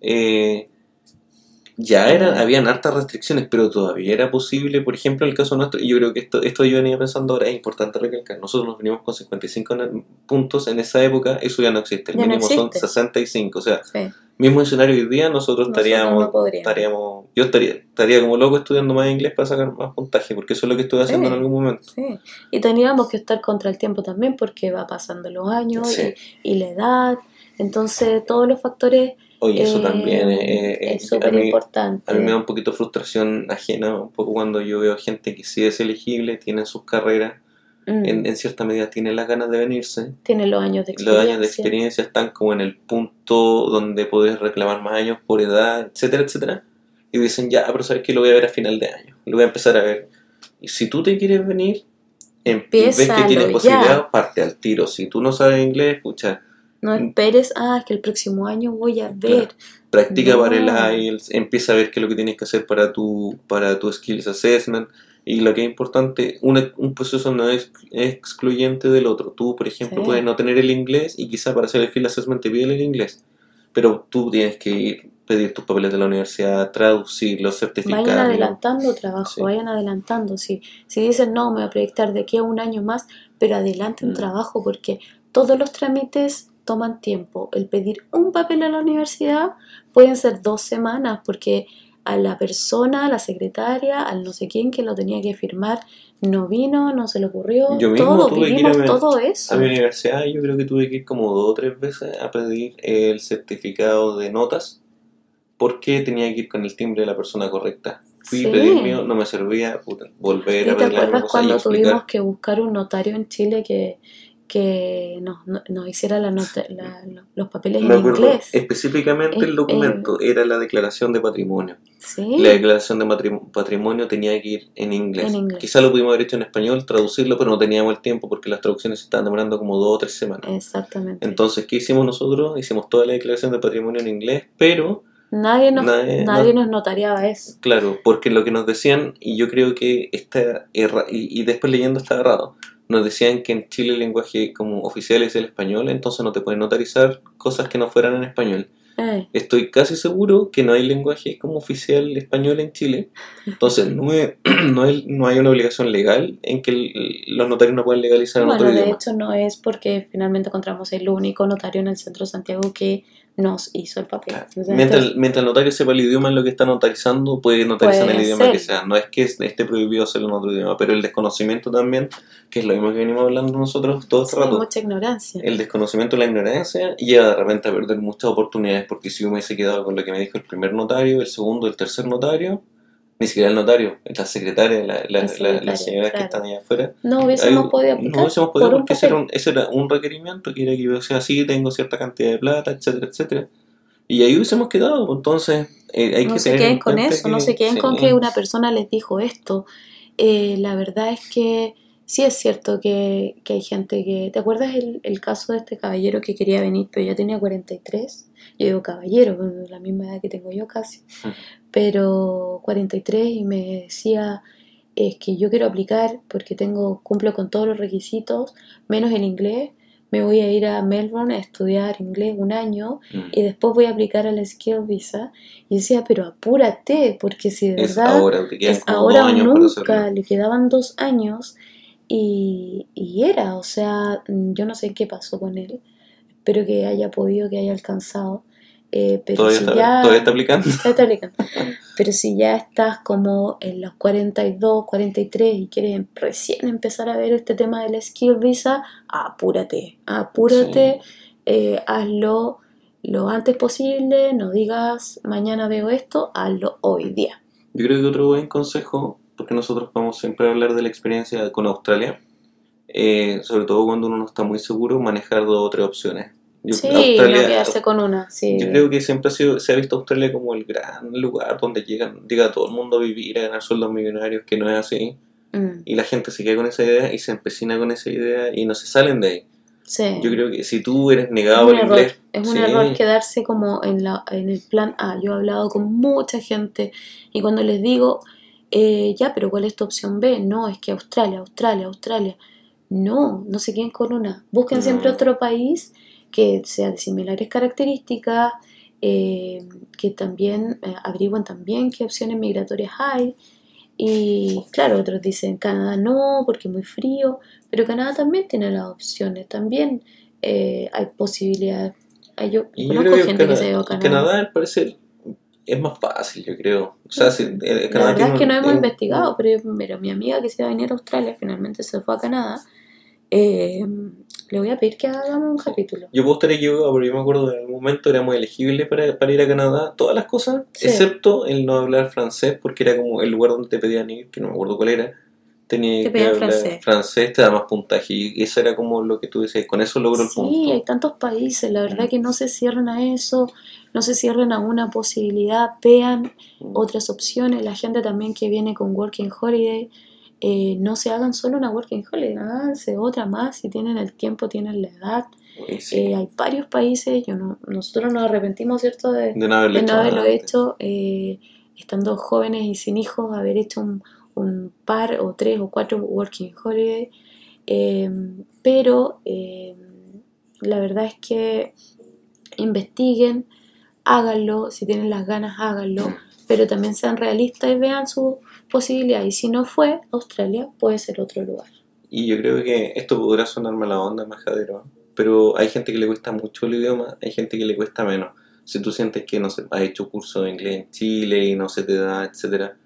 eh, ya eran, habían hartas restricciones, pero todavía era posible, por ejemplo, en el caso nuestro, y yo creo que esto, esto yo venía pensando ahora, es importante recalcar, nosotros nos venimos con 55 na- puntos en esa época, eso ya no existe, el Ya no mínimo son existe. 65, o sea, Sí. Mismo escenario hoy día, nosotros Nosotros estaríamos, no estaríamos, yo estaría, estaría como loco estudiando más inglés para sacar más puntaje, porque eso es lo que estoy haciendo Sí. en algún momento. Sí, y teníamos que estar contra el tiempo también porque va pasando los años Sí. y, y la edad, entonces todos los factores Oye, eso eh, también eh, es a súper importante. A mí me da un poquito frustración ajena, un poco cuando yo veo gente que sí es elegible, tiene sus carreras, Mm, en, en cierta medida tiene las ganas de venirse, Tiene los años de los experiencia. años de experiencia están como en el punto donde puedes reclamar más años por edad, etcétera, etcétera, y dicen, ya, pero sabes que lo voy a ver a final de año, lo voy a empezar a ver. Y si tú te quieres venir, em- y ves que tienes ya. posibilidad, parte al tiro. Si tú no sabes inglés, escucha, No esperes, ah, es que el próximo año voy a ver. practica No. para el IELTS, empieza a ver qué es lo que tienes que hacer para tu, para tu Skills Assessment. Y lo que es importante, una- un proceso no es excluyente del otro. Tú, por ejemplo, Sí. puedes no tener el inglés y quizá para hacer el Skill Assessment te piden el inglés. Pero tú tienes que ir, pedir tus papeles de la universidad, traducirlos, Vayan certificarlos. adelantando trabajo, Sí. vayan adelantando. Si, si dicen, no, me voy a proyectar de aquí a un año más, pero adelanten Mm. trabajo porque todos los trámites toman tiempo. El pedir un papel a la universidad pueden ser dos semanas porque a la persona, a la secretaria, al no sé quién que lo tenía que firmar, no vino, no se le ocurrió. Yo mismo todo, tuve que ir vivimos a mi- todo eso. A mi universidad yo creo que tuve que ir como dos o tres veces a pedir el certificado de notas porque tenía que ir con el timbre de la persona correcta. Fui Sí. a pedir mío, no me servía, puta, volver ¿Y a te pedir la misma acuerdas cuando tuvimos que buscar un notario en Chile que, que nos, no- nos hiciera la nota- la- lo- los papeles Me en acuerdo inglés? específicamente Eh, el documento, era la declaración de patrimonio. Sí. La declaración de patrimonio tenía que ir en inglés. En inglés. Quizá lo pudimos haber hecho en español, traducirlo, pero no teníamos el tiempo porque las traducciones se estaban demorando como dos o tres semanas. Exactamente. Entonces, ¿qué hicimos nosotros? Hicimos toda la declaración de patrimonio en inglés, pero nadie nos, nadie- nadie no- nos notariaba eso. Claro, porque lo que nos decían, y yo creo que está erra y, y después leyendo está errado, nos decían que en Chile el lenguaje como oficial es el español, entonces no te pueden notarizar cosas que no fueran en español. Eh, Estoy casi seguro que no hay lenguaje como oficial español en Chile, entonces no, es- no, hay, no hay una obligación legal en que el- los notarios no pueden legalizar en Bueno, otro de idioma. hecho no es porque finalmente encontramos el único notario en el centro de Santiago que nos hizo el papel. Sea, Mientras, entonces, mientras el notario sepa el idioma en lo que está notarizando, puede notarizar en el idioma ser. que sea. No es que esté prohibido hacerlo en otro idioma, pero el desconocimiento también, que es lo mismo que venimos hablando nosotros todo el sí, rato. mucha ignorancia. El desconocimiento, la ignorancia, lleva de repente a perder muchas oportunidades, porque si yo me hubiese quedado con lo que me dijo el primer notario, el segundo, el tercer notario, ni siquiera el notario, la secretaria, la, secretaria, las señoras que están allá afuera, No hubiésemos podido aplicar. No hubiésemos podido por un porque ese era, un, ese era un requerimiento que era que yo decía, sí, tengo cierta cantidad de plata, etcétera, etcétera. Y ahí hubiésemos quedado, pues, entonces eh, hay no que se tener queden en con eso, no se queden con que una persona les dijo esto. Eh, la verdad es que sí es cierto que, que hay gente que... ¿Te acuerdas el, el caso de este caballero que quería venir, pero ya tenía 43? Yo digo caballero, bueno, la misma edad que tengo yo casi. Pero 43 y me decía, es que yo quiero aplicar porque tengo cumplo con todos los requisitos, menos el inglés. Me voy a ir a Melbourne a estudiar inglés un año Mm. y después voy a aplicar a la Skill Visa. Y decía, pero apúrate, porque si de Es verdad ahora, es ahora o nunca, le quedaban dos años y, y era, o sea, yo no sé qué pasó con él, espero que haya podido, que haya alcanzado, eh, pero ¿Todavía, si está, ya... ¿Todavía está aplicando? Está aplicando. Pero si ya estás como en los 42, 43 y quieres em- recién empezar a ver este tema de la Skill Visa, apúrate, apúrate, eh, hazlo lo antes posible, no digas mañana veo esto, hazlo hoy día. Yo creo que otro buen consejo, porque nosotros vamos siempre a hablar de la experiencia con Australia, eh, sobre todo cuando uno no está muy seguro, manejar dos o tres opciones. Yo, sí, Australia- no quedarse con una, sí. Yo creo que siempre ha sido, se ha visto Australia como el gran lugar donde llegan, llega todo el mundo a vivir, a ganar sueldos millonarios, que no es así. Mm, Y la gente se queda con esa idea y se empecina con esa idea y no se salen de ahí. sí. Yo creo que si tú eres es negado error, inglés, es un sí, error quedarse como en, la, en el plan A. Yo he hablado con mucha gente y cuando les digo, eh, ya, pero ¿cuál es tu opción B? No, es que Australia, Australia, Australia. No, no se queden con una. Busquen siempre otro país que sea de similares características, eh, que también eh, averigüen también qué opciones migratorias hay. Y claro, otros dicen Canadá no, porque es muy frío, pero Canadá también tiene las opciones, también eh, hay posibilidades. Ay, yo Y yo creo que gente Cana- que se ha ido a Canadá. Canadá, al parecer, es más fácil, yo creo. O sea, si, eh, La Canadá verdad tiene es que no hemos un- investigado, pero, pero mi amiga que se iba a venir a Australia finalmente se fue a Canadá. Le voy a pedir que hagamos un capítulo. Yo puedo estar equivocado, pero yo me acuerdo que en algún momento éramos elegibles para, para ir a Canadá, todas las cosas, Sí. excepto el no hablar francés, porque era como el lugar donde te pedían ir, que no me acuerdo cuál era. Tenía Te que hablar francés. francés, te da más puntaje, y eso era como lo que tú decías, con eso logro el Sí, punto. hay tantos países, la verdad que no se cierren a eso, no se cierren a una posibilidad, vean otras opciones, la gente también que viene con Working Holiday, eh, no se hagan solo una Working Holiday, háganse otra más, si tienen el tiempo, tienen la edad, sí, Eh, hay varios países, yo no, nosotros nos arrepentimos, ¿cierto?, de, de no haberlo de hecho no haberlo antes. hecho, eh, estando jóvenes y sin hijos, haber hecho un, un par o tres o cuatro working holiday. Eh, pero la verdad es que investiguen, háganlo, si tienen las ganas, háganlo, pero también sean realistas y vean su posibilidad. Y si no fue Australia, puede ser otro lugar. Y yo creo que esto podrá sonar mala onda, majadero, pero hay gente que le cuesta mucho el idioma, hay gente que le cuesta menos. Si tú sientes que, no sé, has hecho curso de inglés en Chile y no se te da, etcétera,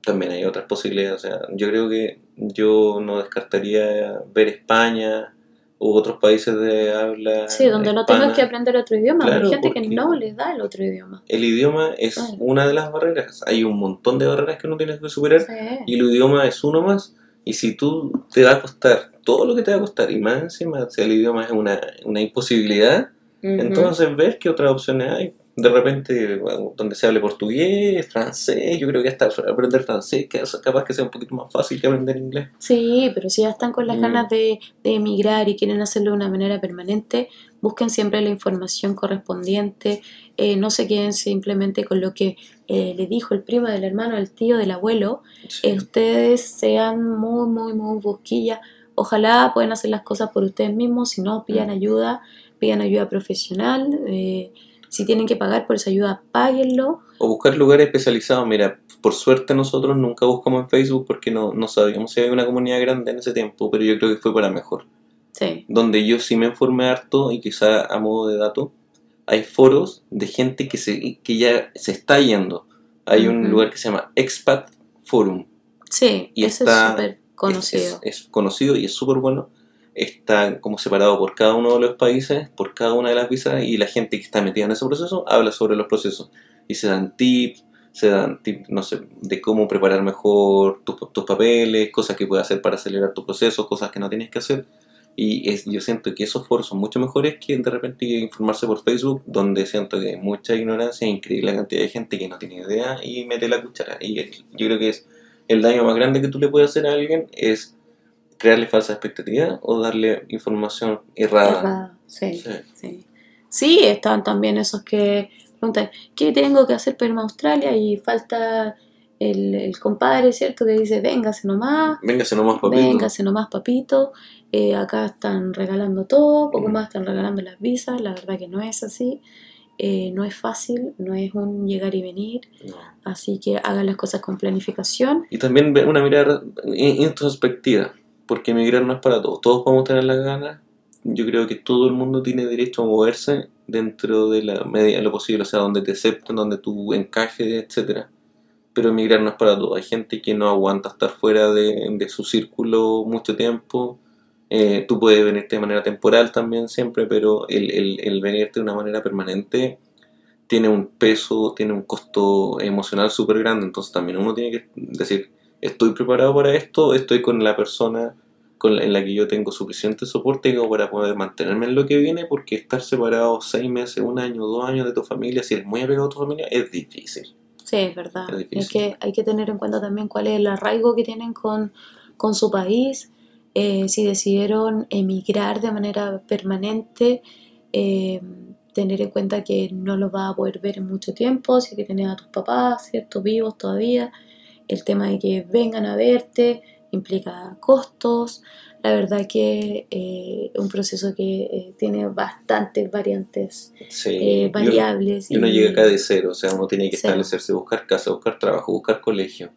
también hay otras posibilidades. O sea, yo creo que yo no descartaría ver España u otros países de habla. Sí, donde no hispana. tengas que aprender otro idioma. Claro, hay gente que no les da el otro idioma. El idioma es Claro. una de las barreras. Hay un montón de barreras que uno tiene que superar Sí. y el idioma es uno más. Y si tú te va a costar todo lo que te va a costar y más encima, si el idioma es una, una imposibilidad, Ujú. entonces ver qué otras opciones hay. De repente, bueno, donde se hable portugués, francés, yo creo que hasta aprender francés, que capaz que sea un poquito más fácil que aprender inglés. Sí, pero si ya están con las Mm. ganas de, de emigrar y quieren hacerlo de una manera permanente, busquen siempre la información correspondiente, eh, no se queden simplemente con lo que eh, le dijo el primo del hermano, el tío, del abuelo, Sí. Eh, ustedes sean muy, muy, muy busquillas, ojalá puedan hacer las cosas por ustedes mismos, si no, pidan Mm. ayuda, pidan ayuda profesional, eh, si tienen que pagar por esa ayuda, páguenlo. O buscar lugares especializados. Mira, por suerte nosotros nunca buscamos en Facebook porque no, no sabíamos si había una comunidad grande en ese tiempo, pero yo creo que fue para mejor. Sí. Donde yo sí me informé harto y quizá a modo de dato, hay foros de gente que, se, que ya se está yendo. Hay un lugar que se llama Expat Forum. Sí, Y ese está- es súper conocido. Es, es conocido y es súper bueno. Está como separado por cada uno de los países, por cada una de las visas, y la gente que está metida en ese proceso habla sobre los procesos. Y se dan tips, se dan tips, no sé, de cómo preparar mejor tus, tus papeles, cosas que puedes hacer para acelerar tu proceso, cosas que no tienes que hacer. Y es, yo siento que esos foros son mucho mejores que de repente informarse por Facebook, donde siento que hay mucha ignorancia, increíble la cantidad de gente que no tiene idea y mete la cuchara. Y yo creo que es el daño más grande que tú le puedes hacer a alguien es crearle falsas expectativas o darle información errada. Errada, sí, Sí. sí. Sí, están también esos que preguntan, ¿qué tengo que hacer para irme a Australia? Y falta el, el compadre, ¿cierto? Que dice, véngase nomás, Véngase nomás, papito. véngase nomás, papito. Eh, acá están regalando todo, poco más están regalando las visas. La verdad que no es así. Eh, no es fácil, no es un llegar y venir. No. Así que hagan las cosas con planificación. Y también una mirada in- introspectiva, porque emigrar no es para todos. Todos podemos tener las ganas. Yo creo que todo el mundo tiene derecho a moverse dentro de la medida de lo posible, o sea, donde te acepten, donde tú encajes, etcétera. Pero emigrar no es para todos. Hay gente que no aguanta estar fuera de, su círculo mucho tiempo. Eh, tú puedes venirte de manera temporal también siempre, pero el, el venirte de una manera permanente tiene un peso, tiene un costo emocional súper grande. Entonces también uno tiene que decir, estoy preparado para esto, estoy con la persona con la- en la que yo tengo suficiente soporte como para poder mantenerme en lo que viene, porque estar separado seis meses, un año, dos años de tu familia, si eres muy apegado a tu familia, es difícil. Sí, es verdad. Es difícil. que, hay que tener en cuenta también cuál es el arraigo que tienen con, con su país. Eh, si decidieron emigrar de manera permanente, eh, tener en cuenta que no los vas a poder ver en mucho tiempo, si que tienes a tus papás, ¿cierto? Vivos todavía. El tema de que vengan a verte implica costos. La verdad que eh, es un proceso que eh, tiene bastantes variantes, Sí. eh, Y uno- variables. Y uno llega acá de cero, o sea, uno tiene que Cero. establecerse, buscar casa, buscar trabajo, buscar colegio,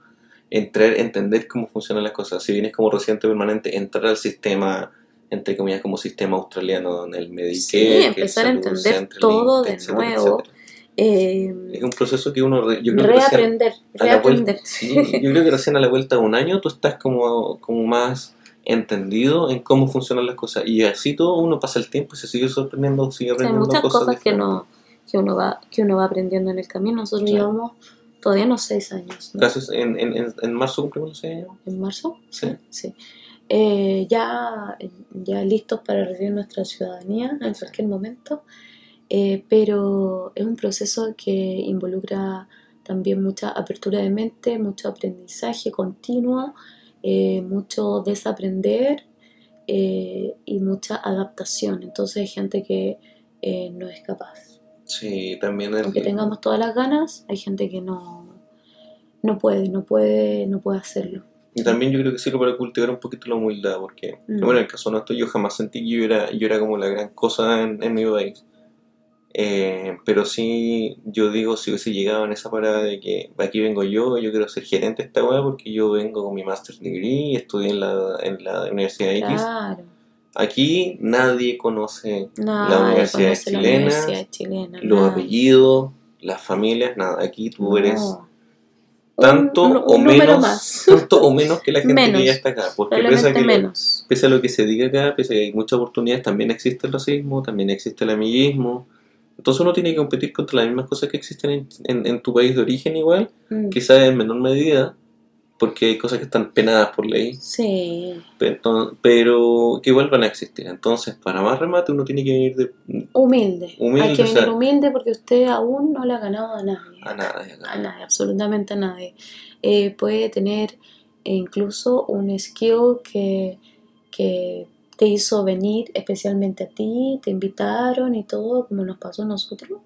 entrar, entender cómo funcionan las cosas. Si vienes como residente permanente, entrar al sistema, entre comillas, como sistema australiano, en el Medicare, Sí, empezar a entender todo de nuevo. etcétera. Eh, Es un proceso que uno, yo creo que recién- reaprender, a la vuelta, reaprender. sí, yo creo que recién a la vuelta de un año tú estás como, como más entendido en cómo funcionan las cosas y así todo uno pasa el tiempo y se sigue sorprendiendo, sigue O sea, hay aprendiendo muchas cosas, que, diferentes. no, que, uno va, que uno va aprendiendo en el camino. Nosotros Sí. llevamos todavía unos seis años, ¿no? En, en, en marzo cumplimos seis años. ¿En marzo? Sí. Sí. Eh, ya, ya listos para recibir nuestra ciudadanía en cualquier momento, Eh, pero es un proceso que involucra también mucha apertura de mente, mucho aprendizaje continuo, eh, mucho desaprender eh, y mucha adaptación. Entonces hay gente que eh, no es capaz. Sí, también el, Aunque tengamos todas las ganas, hay gente que no, no puede, no puede, no puede hacerlo. y también yo creo que sirve para cultivar un poquito la humildad, porque, Mm. bueno, en el caso nuestro yo jamás sentí que yo era, yo era como la gran cosa en, en mi país. Eh, pero sí, yo digo, si hubiese llegado en esa parada de que aquí vengo yo, yo quiero ser gerente de esta weá porque yo vengo con mi master's degree, estudié en la, en la Universidad X, Claro. Aquí nadie conoce la universidad conoce la chilena, universidad chilena, los apellidos, las familias, nada. Aquí tú eres No. tanto Un- o un menos, tanto o menos que la gente Menos. que ya está acá. Porque pese a, que lo- pese a lo que se diga acá, pese a que hay muchas oportunidades, también existe el racismo, también existe el amiguismo. Entonces uno tiene que competir contra las mismas cosas que existen en, en- en tu país de origen igual, Mm. quizás en menor medida, porque hay cosas que están penadas por ley, Sí, pero, pero que igual van a existir. Entonces, para más remate, uno tiene que venir de, humilde. Humilde, Hay que o venir sea- humilde porque usted aún no le ha ganado a nadie. a acá. A nadie, absolutamente a nadie. Eh, puede tener incluso un skill que, que te hizo venir especialmente a ti, te invitaron y todo, como nos pasó a nosotros,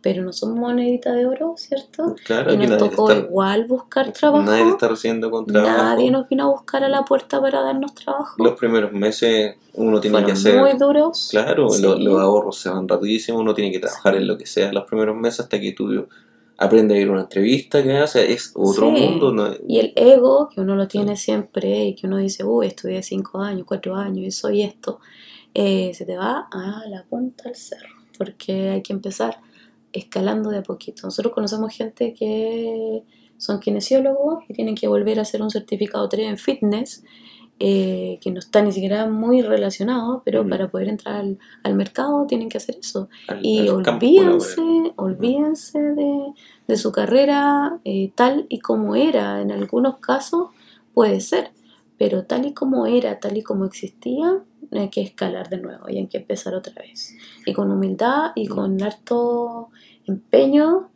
pero no somos monedita de oro, ¿cierto? Claro, Y nos tocó está, igual buscar trabajo. nadie está recibiendo con trabajo. Nadie nos vino a buscar a la puerta para darnos trabajo. Los primeros meses uno tiene Fueron que hacer... muy duros. Claro, Sí. lo- los ahorros se van rapidísimo, uno tiene que trabajar en lo que sea los primeros meses hasta que tú aprendes a ir a una entrevista, que hace, es otro Sí. mundo. ¿no? Y el ego, que uno lo tiene siempre y que uno dice, uy, estudié cinco años, cuatro años y soy esto, eh, se te va a la punta del cerro, porque hay que empezar escalando de a poquito. Nosotros conocemos gente que son kinesiólogos y tienen que volver a hacer un certificado 3 en fitness, eh, que no está ni siquiera muy relacionado, pero Mm. para poder entrar al, al mercado tienen que hacer eso. Al- Y al olvídense, laboral. olvídense de, de su carrera eh, tal y como era. En algunos casos puede ser, pero tal y como era, tal y como existía, hay que escalar de nuevo y hay que empezar otra vez. Y con humildad y con harto empeño,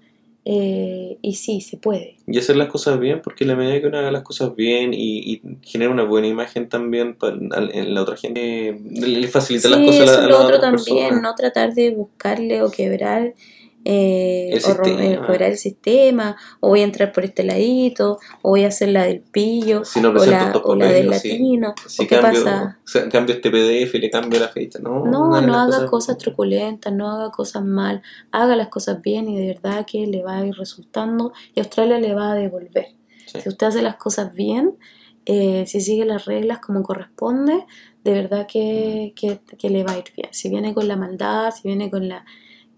eh, y sí, se puede. Y hacer las cosas bien, porque la medida que uno haga las cosas bien y, y genera una buena imagen también para, la otra gente, eh, le facilita las Sí, cosas a, la- a las lo otro otras también, personas. no tratar de buscarle o quebrar eh, El o eh, sistema. quebrar el sistema, o voy a entrar por este ladito, o voy a hacer la del pillo, Si no o la, estos o la del latino, Si o qué cambio, pasa. cambio este PDF y le cambio la fecha, no, No, no haga cosas truculentas, no haga cosas mal, haga las cosas bien y de verdad que le va a ir resultando y Australia le va a devolver. Sí. Si usted hace las cosas bien, eh, si sigue las reglas como corresponde, de verdad que, que, que le va a ir bien. Si viene con la maldad, si viene con la,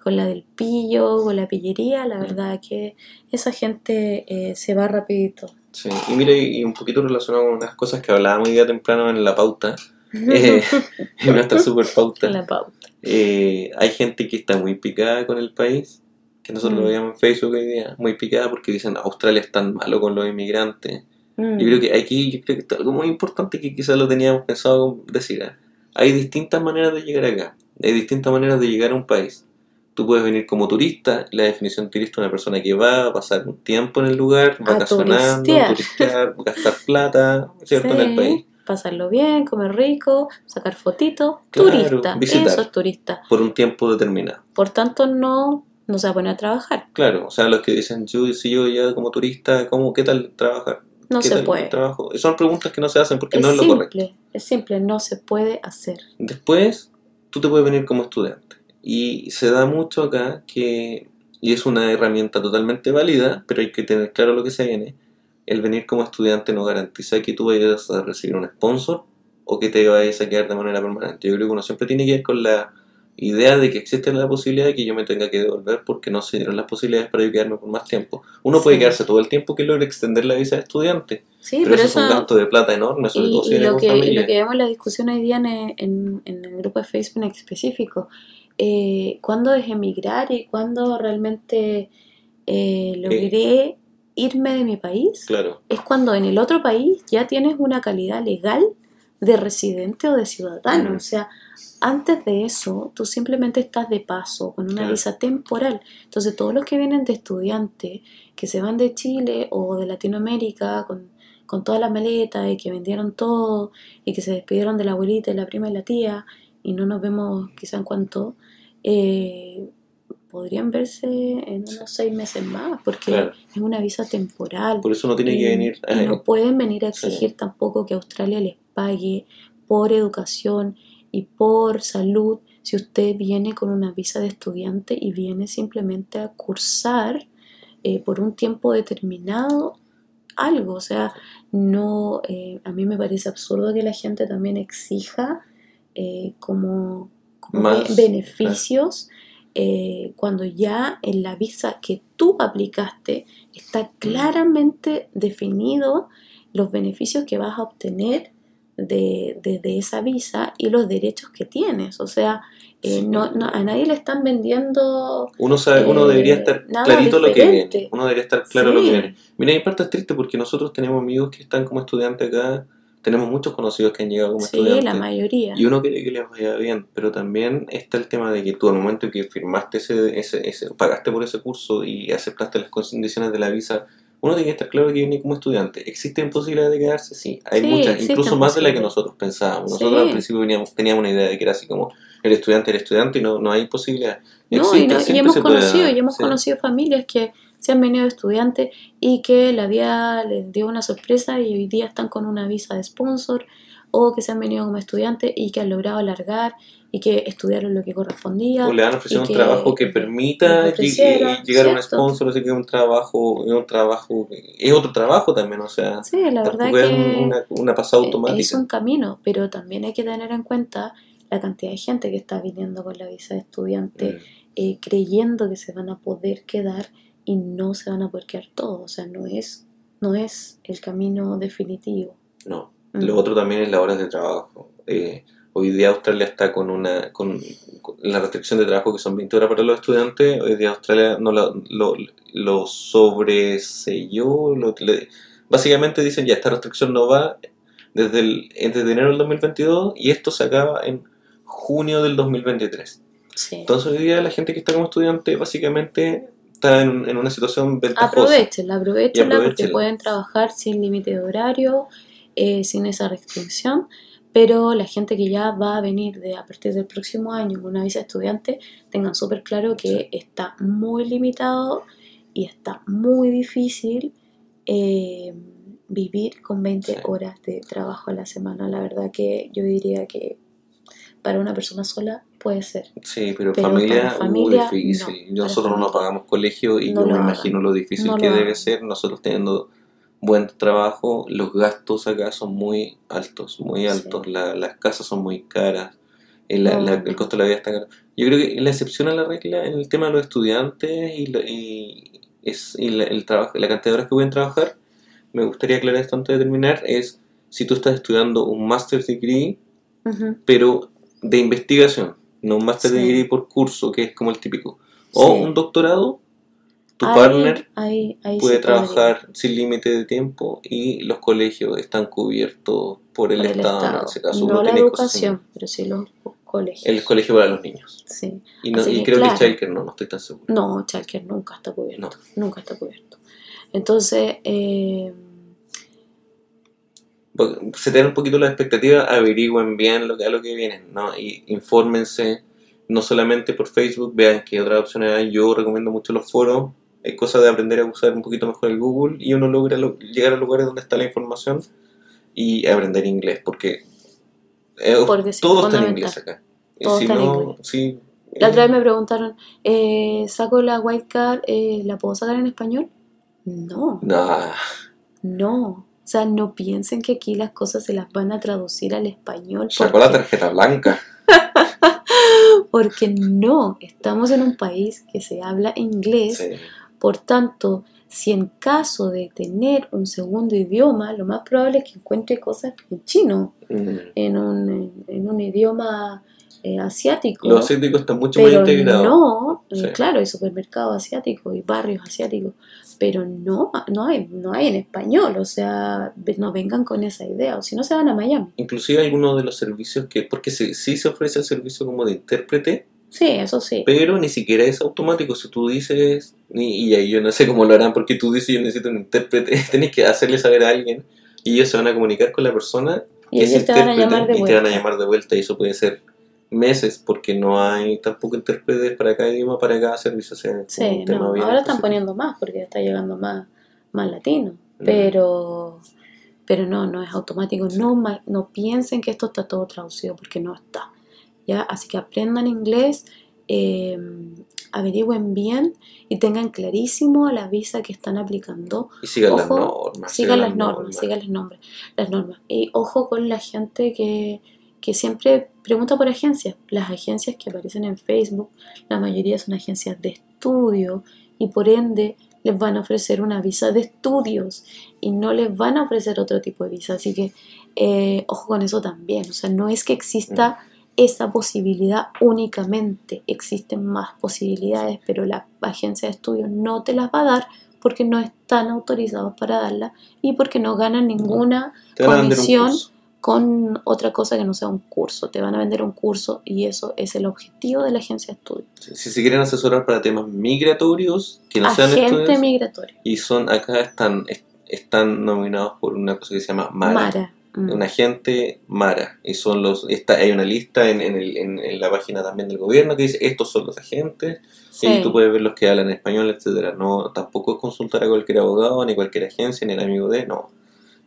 con la del pillo, con la pillería, la verdad que esa gente eh, se va rapidito. Sí, y mire, y un poquito relacionado con unas cosas que hablábamos hoy día temprano en la pauta, eh, en nuestra super pauta. la pauta. Eh, hay gente que está muy picada con el país, que nosotros Mm. lo veíamos en Facebook hoy día, muy picada porque dicen Australia es tan malo con los inmigrantes. Mm. Yo creo que aquí, yo creo que está algo muy importante que quizás lo teníamos pensado decir. ¿eh? Hay distintas maneras de llegar acá, hay distintas maneras de llegar a un país. Tú puedes venir como turista, la definición de turista es una persona que va a pasar un tiempo en el lugar, A vacacionando, turistear. turistear, gastar plata, ¿cierto? En el país. Pasarlo bien, comer rico, sacar fotitos. Claro, turista, visitar. eso es turista. Por un tiempo determinado. Por tanto, no, no se va a poner a trabajar. Claro, o sea, los que dicen, yo, si yo ya como turista, ¿cómo, ¿qué tal trabajar? No ¿Qué se puede. trabajo? Son preguntas que no se hacen porque Es no es lo correcto. simple, es simple, no se puede hacer. Después, tú te puedes venir como estudiante. Y se da mucho acá que, y es una herramienta totalmente válida, pero hay que tener claro lo que se viene. El venir como estudiante no garantiza que tú vayas a recibir un sponsor o que te vayas a quedar de manera permanente. Yo creo que uno siempre tiene que ir con la idea de que existe la posibilidad de que yo me tenga que devolver porque no se dieron las posibilidades para yo quedarme por más tiempo. Uno puede quedarse todo el tiempo que logre extender la visa de estudiante, Sí, pero, pero, eso es un gasto de plata enorme, sobre Y, todo si y lo que, y lo que vemos en la discusión hoy día en, en- en el grupo de Facebook en específico, eh, ¿cuándo es emigrar y cuándo realmente eh, logré irme de mi país? Claro, Es cuando en el otro país ya tienes una calidad legal de residente o de ciudadano. O sea, antes de eso, tú simplemente estás de paso con una visa temporal. Entonces, todos los que vienen de estudiantes, que se van de Chile o de Latinoamérica con, con todas las maletas y que vendieron todo y que se despidieron de la abuelita y la prima y la tía y no nos vemos quizá en cuanto, eh, podrían verse en unos seis meses más porque Claro. es una visa temporal. por eso uno tiene Y- que venir... y no pueden venir a sí. exigir tampoco que Australia les pague por educación y por salud si usted viene con una visa de estudiante y viene simplemente a cursar eh, por un tiempo determinado algo. O sea, no, eh, a mí me parece absurdo que la gente también exija eh, como Más, be- beneficios eh, cuando ya en la visa que tú aplicaste está claramente definido los beneficios que vas a obtener de, de- de esa visa y los derechos que tienes. O sea, eh, no, no- a nadie le están vendiendo Uno sabe, uno Eh, debería estar clarito lo que viene. Uno debería estar claro lo que viene. Mira, y parte es triste porque nosotros tenemos amigos que están como estudiantes acá. Tenemos muchos conocidos que han llegado como Sí, estudiantes. la mayoría. Y uno quiere que les vaya bien, pero también está el tema de que tú al momento en que firmaste ese, ese, ese- pagaste por ese curso y aceptaste las condiciones de la visa, uno tiene que estar claro que viene como estudiante. ¿Existen posibilidades de quedarse? Sí, hay Sí, muchas, incluso más de la que nosotros pensábamos. Nosotros Sí. al principio veníamos, teníamos una idea de que era así como el estudiante, el estudiante y no, no hay posibilidad. No, y, no- y hemos conocido, y hemos sí. conocido familias que se han venido estudiantes y que la vida les dio una sorpresa y hoy día están con una visa de sponsor o que se han venido como estudiantes y que han logrado alargar y que estudiaron lo que correspondía. O le han ofrecido un trabajo que permita llegar a un sponsor, así que es un trabajo, es un trabajo, es otro trabajo también, o sea, Sí, la verdad tampoco es una, una pasada automática. es un camino, pero también hay que tener en cuenta la cantidad de gente que está viniendo con la visa de estudiante Mm. eh, creyendo que se van a poder quedar y no se van a poder quedar todos. O sea, no es, no es el camino definitivo. No. Mm. Lo otro también es las horas de trabajo. Eh, hoy día Australia está con una con, con la restricción de trabajo que son 20 horas para los estudiantes. Hoy día Australia no lo, lo, lo sobreselló. Lo, le- básicamente dicen ya esta restricción no va desde, el, desde enero del 2022 y esto se acaba en junio del 2023. Sí. Entonces hoy día la gente que está como estudiante básicamente está en, en una situación ventajosa. Aprovechenla, aprovechenla porque pueden trabajar sin límite de horario, eh, sin esa restricción. Pero la gente que ya va a venir de a partir del próximo año con una visa estudiante, tengan súper claro que está muy limitado y está muy difícil eh, vivir con 20 Sí. horas de trabajo a la semana. La verdad que yo diría que para una persona sola puede ser. Sí, pero, Pero familia, familia, uh, difícil. no, Nosotros no pagamos colegio y No yo me hagan. imagino lo difícil No que debe ser. Nosotros teniendo buen trabajo, los gastos acá son muy altos, muy Sí. altos. La- las casas son muy caras. El, la- la- el costo de la vida está caro. Yo creo que la excepción a la regla en el tema de los estudiantes y, lo- y es, y la, el trabajo, la cantidad de horas que pueden trabajar, me gustaría aclarar esto antes de terminar, es si tú estás estudiando un master's degree pero de investigación, no un master Sí. degree por curso, que es como el típico. O Sí. un doctorado, tu Ahí- partner ahí- ahí puede sí podría. trabajar sin límite de tiempo y los colegios están cubiertos por el, por el Estado, Estado. en ese caso. no la educación, pero sí los colegios. El colegio para los niños. Sí. Y, no, y que, creo claro. que childcare no, no estoy tan seguro. No, Chalker nunca está cubierto. No. Nunca está cubierto. Entonces, eh, Porque Se te dan un poquito las expectativas, averigüen bien lo que, a lo que vienen, ¿no? Y infórmense, no solamente por Facebook, vean qué otras opciones hay. Yo recomiendo mucho los foros, hay cosas de aprender a usar un poquito mejor el Google y uno logra lo- llegar a lugares donde está la información y aprender inglés, porque, eh, Porque sí, todo está en inglés acá. Y Todo si está en no, inglés. sí, la eh, otra vez me preguntaron, eh, ¿saco la white card? eh, ¿La puedo sacar en español? No, nah, no. O sea, no piensen que aquí las cosas se las van a traducir al español. sacó la tarjeta blanca. Porque no, estamos en un país que se habla inglés, Sí. por tanto, si en caso de tener un segundo idioma, lo más probable es que encuentre cosas en chino, Mm. en un, en un idioma eh, asiático. Los asiáticos están mucho más integrados. no, eh, Sí. claro, hay supermercados asiáticos y barrios asiáticos, pero no, no hay, no hay en español, o sea, no vengan con esa idea, o si no se van a Miami. Inclusive algunos de los servicios que, porque sí, sí se ofrece el servicio como de intérprete, Sí, eso sí. pero ni siquiera es automático. Si tú dices, y, y ahí yo no sé cómo lo harán, porque tú dices yo necesito un intérprete, tenés que hacerle saber a alguien y ellos se van a comunicar con la persona Y que ellos te van a llamar de y te van a llamar de vuelta y eso puede ser meses porque no hay tampoco intérpretes para cada idioma, para cada servicio. O sea, Sí, no, ahora están poniendo más porque ya está llegando más, más latino, Mm. pero, pero no, no es automático. No, ma- no piensen que esto está todo traducido porque no está. ¿ya? Así que aprendan inglés, eh, averigüen bien y tengan clarísimo la visa que están aplicando. Y sigan las normas. Sigan las normas, sigan las, normas, las normas. Y ojo con la gente que, que siempre pregunta por agencias. Las agencias que aparecen en Facebook, la mayoría son agencias de estudio y por ende les van a ofrecer una visa de estudios y no les van a ofrecer otro tipo de visa. Así que eh, ojo con eso también. O sea, no es que exista esa posibilidad únicamente, existen más posibilidades, pero la agencia de estudios no te las va a dar porque no están autorizados para darla y porque no ganan ninguna comisión. Con otra cosa que no sea un curso. Te van a vender un curso y eso es el objetivo de la agencia de estudios. Si se quieren asesorar para temas migratorios, que no sean Agente estudios, migratorio. y son acá están, est- están nominados por una cosa que se llama MARA. Mara. Mm. Un agente Mara. Y son los, está, hay una lista en, en, el- en- en la página también del gobierno que dice estos son los agentes. Sí. Y tú puedes ver los que hablan español, etcétera. No, tampoco es consultar a cualquier abogado, ni cualquier agencia, ni el amigo de, no.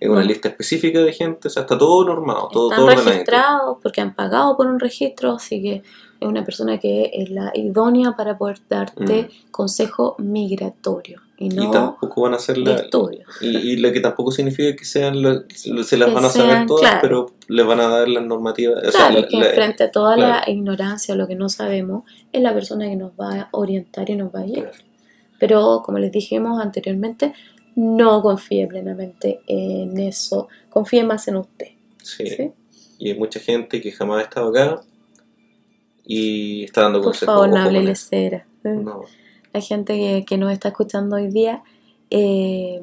Es una No. lista específica de gente, o sea, está todo normado, todo, Están todo registrados porque han pagado por un registro, así que es una persona que es la idónea para poder darte consejo migratorio y Mm. Y no tampoco van a ser la. Y, y lo que tampoco significa que sean lo- se las Que van a saber sean, todas, claro. pero les van a dar las normativas. o sea, Claro, la- es que la- frente a toda la ignorancia o lo que no sabemos, es la persona que nos va a orientar y nos va a guiar. Pero como les dijimos anteriormente, no confíe plenamente en eso, confíe más en usted. sí. ¿sí? Y hay mucha gente que jamás ha estado acá y está dando Por consejos. favor, no hable eso. No. La gente que, que nos está escuchando hoy día, eh,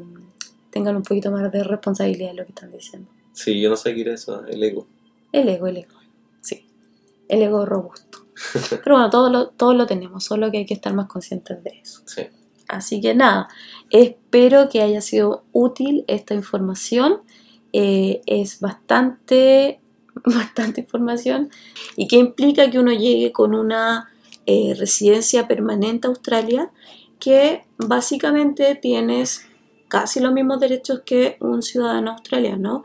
tengan un poquito más de responsabilidad en lo que están diciendo. Sí, yo no sé qué era eso, el ego. El ego, el ego. Sí. El ego robusto. Pero bueno, todos lo, todos lo tenemos, solo que hay que estar más conscientes de eso. Sí. Así que nada, espero que haya sido útil esta información. Eh, es bastante, bastante información y que implica que uno llegue con una eh, residencia permanente a Australia que básicamente tienes casi los mismos derechos que un ciudadano australiano.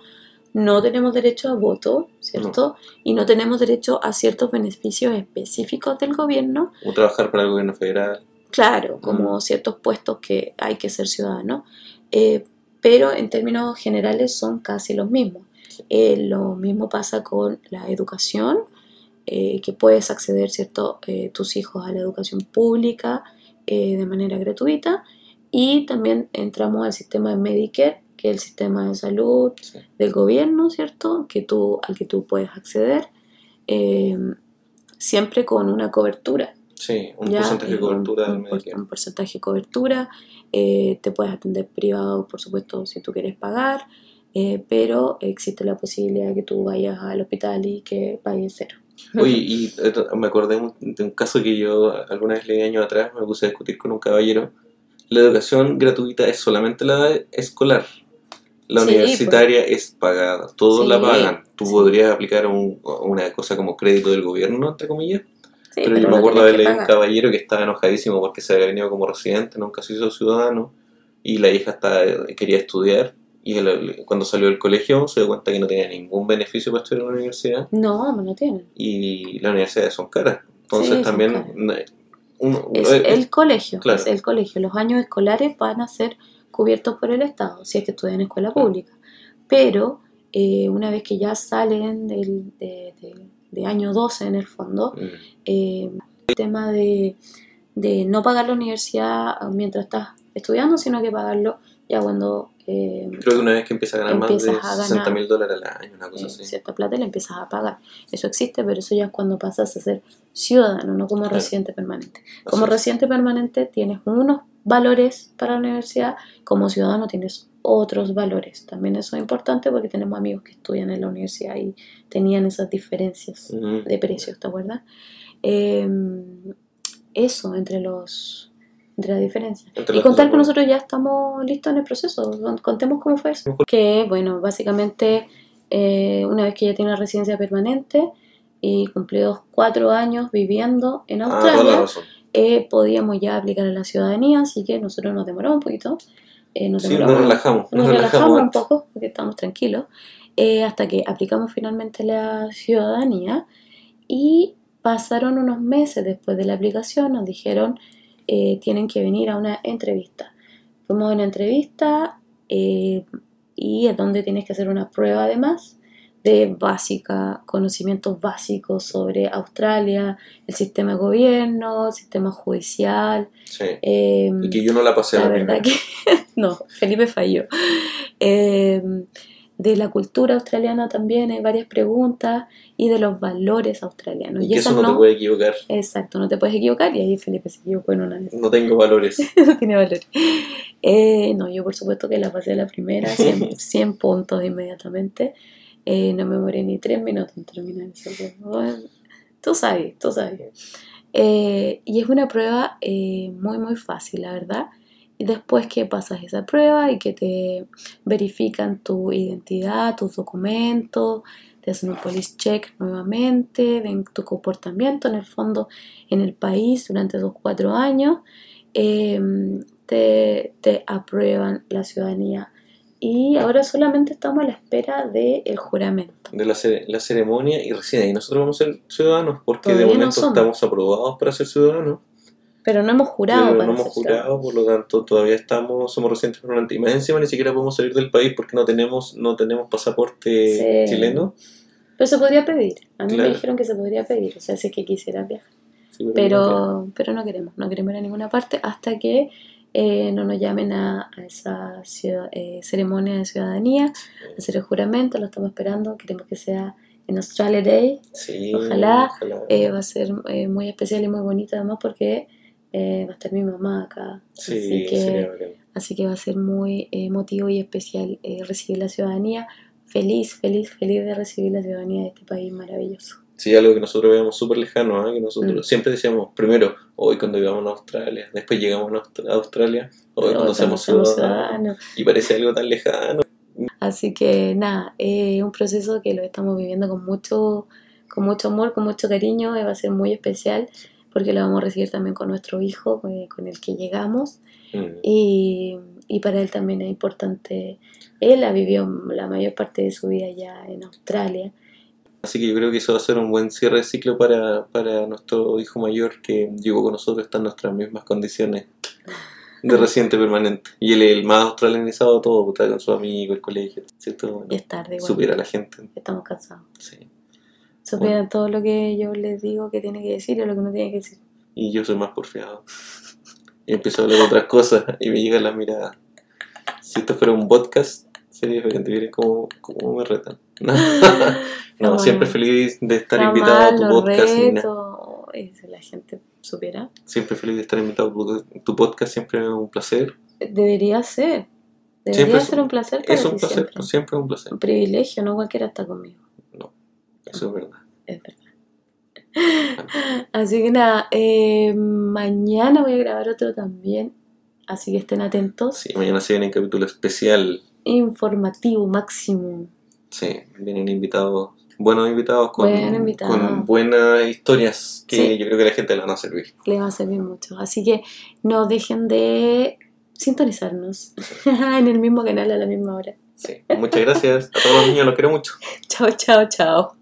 No tenemos derecho a voto, ¿cierto? Y no tenemos derecho a ciertos beneficios específicos del gobierno, O trabajar para el gobierno federal. Claro, como ciertos puestos que hay que ser ciudadano, eh, pero en términos generales son casi los mismos. Eh, lo mismo pasa con la educación, eh, que puedes acceder, ¿cierto?, tus hijos a la educación pública de manera gratuita y también entramos al sistema de Medicare, que es el sistema de salud Sí. del gobierno, ¿cierto?, que tú, al que tú puedes acceder, eh, siempre con una cobertura. Sí, un Ya, porcentaje de eh, cobertura un, del un Medicare. un porcentaje de cobertura, eh, te puedes atender privado, por supuesto, si tú quieres pagar, eh, pero existe la posibilidad de que tú vayas al hospital y que pagues cero. Oye, y eh, me acordé un- de un caso que yo alguna vez leí años atrás, me puse a discutir con un caballero. La educación gratuita es solamente la escolar. La Sí, universitaria es pagada, todos Sí, la pagan. Tú sí. podrías aplicar un- una cosa como crédito del gobierno, entre comillas. Sí, pero, yo me acuerdo que leer un caballero que estaba enojadísimo porque se había venido como residente, nunca se hizo ciudadano, y la hija estaba, quería estudiar. Y cuando salió del colegio se dio cuenta que no tenía ningún beneficio para estudiar en la universidad No, no tienen. y las universidades son caras. Entonces Sí, también caras. no- uno- Es eh, el colegio, claro. es el colegio. Los años escolares van a ser cubiertos por el Estado, si es que estudian en escuela pública. Pero eh, una vez que ya salen del, de, de- de año 12 en el fondo, mm, eh, el tema de, de no pagar la universidad mientras estás estudiando, sino que pagarlo ya cuando eh, creo que una vez que empieza a ganar más de Empiezas a ganar. 60 mil dólares al año, una cosa eh, así. cierta plata le empiezas a pagar. Eso existe, pero eso ya es cuando pasas a ser ciudadano, no como Claro. residente permanente. Como residente permanente tienes unos valores para la universidad, como ciudadano tienes otros valores. También eso es importante porque tenemos amigos que estudian en la universidad y tenían esas diferencias de precios, ¿te acuerdas? Eh, eso entre los entre las diferencias. entre Y contar que nosotros ya estamos listos en el proceso. Con- Contemos cómo fue eso. Que, bueno, básicamente, eh, una vez que ya tiene la residencia permanente y cumplidos cuatro años viviendo en Ah, la Australia, eh, podíamos ya aplicar a la ciudadanía, así que nosotros nos demoramos un poquito. Eh, nos Sí, demoramos, nos relajamos. nos relajamos un poco porque estamos tranquilos eh, hasta que aplicamos finalmente la ciudadanía y pasaron unos meses después de la aplicación nos dijeron eh, tienen que venir a una entrevista fuimos a una entrevista eh, y es donde tienes que hacer una prueba además de básica, conocimientos básicos sobre Australia, el sistema de gobierno, el sistema judicial. Sí. eh, Y que yo no la pasé la verdad que no, Felipe falló. Eh, de la cultura australiana también hay varias preguntas y de los valores australianos. Y que eso esas no te puede equivocar. Exacto, no te puedes equivocar y ahí Felipe se equivocó en una esas. No tengo valores. no tiene valor. Eh, no, yo por supuesto que la pasé a la primera, 100, 100 puntos inmediatamente. Eh, no me morí ni tres minutos en terminar eso. bueno, tú sabes, tú sabes. Eh, y es una prueba eh, muy, muy fácil, la verdad. Y después que pasas esa prueba y que te verifican tu identidad, tus documentos, te hacen un police check nuevamente, ven tu comportamiento en el fondo en el país durante esos cuatro años, eh, te, te aprueban la ciudadanía. Y ahora solamente estamos a la espera del juramento. de la, cere- la ceremonia y recién ahí nosotros vamos a ser ciudadanos porque de Todavía momento estamos aprobados para ser ciudadanos Pero no hemos jurado pero para no hemos jurado por lo tanto todavía estamos somos recientes y más encima ni siquiera podemos salir del país porque no tenemos no tenemos pasaporte Sí. chileno Pero se podría pedir. A mí Claro. me dijeron que se podría pedir, o sea, si es que quisiera viajar. Sí, Pero, pero no queremos, no queremos ir a ninguna parte hasta que eh, no nos llamen a, a esa ciudad- eh, ceremonia de ciudadanía, a hacer el juramento, lo estamos esperando, queremos que sea en Australia Day, Sí, Ojalá, eh, va a ser eh, muy especial y muy bonito además porque eh, va a estar mi mamá acá, sí, así, que, así que va a ser muy emotivo y especial eh, recibir la ciudadanía, feliz, feliz, feliz de recibir la ciudadanía de este país maravilloso. Sí, algo que nosotros veíamos súper lejano, ¿eh? que nosotros Mm. siempre decíamos, primero, hoy cuando íbamos a Australia, después llegamos a Aust- a Australia, hoy cuando seamos somos ciudadanos, ciudadanos. y parece algo tan lejano. Así que nada, es un proceso que lo estamos viviendo con mucho, con mucho amor, con mucho cariño, y va a ser muy especial porque lo vamos a recibir también con nuestro hijo, eh, con el que llegamos, Mm. y, y para él también es importante, él ha vivido la mayor parte de su vida ya en Australia, Así que yo creo que eso va a ser un buen cierre de ciclo para, para nuestro hijo mayor que llegó con nosotros, está en nuestras mismas condiciones de residente permanente. Y él es el más australianizado de todo, está con sus amigos, el colegio, ¿cierto? y es tarde igual, Supiera la gente. estamos cansados. Sí. Supieran todo lo que yo les digo que tiene que decir y lo que no tiene que decir. Y yo soy más porfiado. Y empiezo a hablar de otras cosas y me llega la mirada. Si esto fuera un podcast, sería diferente. Miren cómo, cómo me retan. No, no, siempre feliz de estar invitado a tu podcast. Reto. Y si la gente supiera. Siempre feliz de estar invitado a tu- tu podcast. Siempre es un placer. Debería ser. Debería Siempre ser un placer para Es un placer, siempre. siempre es un placer. Un privilegio, no cualquiera está conmigo. Eso es verdad. Es verdad. Así que nada, eh, mañana voy a grabar otro también. Así que estén atentos. Sí, mañana se viene un capítulo especial. Informativo máximo. Sí, vienen invitados, buenos invitados con, con buenas historias que Sí. yo creo que a la gente le van a servir. Les va a servir mucho. Así que no dejen de sintonizarnos en el mismo canal a la misma hora. Sí, muchas gracias a todos los niños, los quiero mucho. Chao, chao, chao.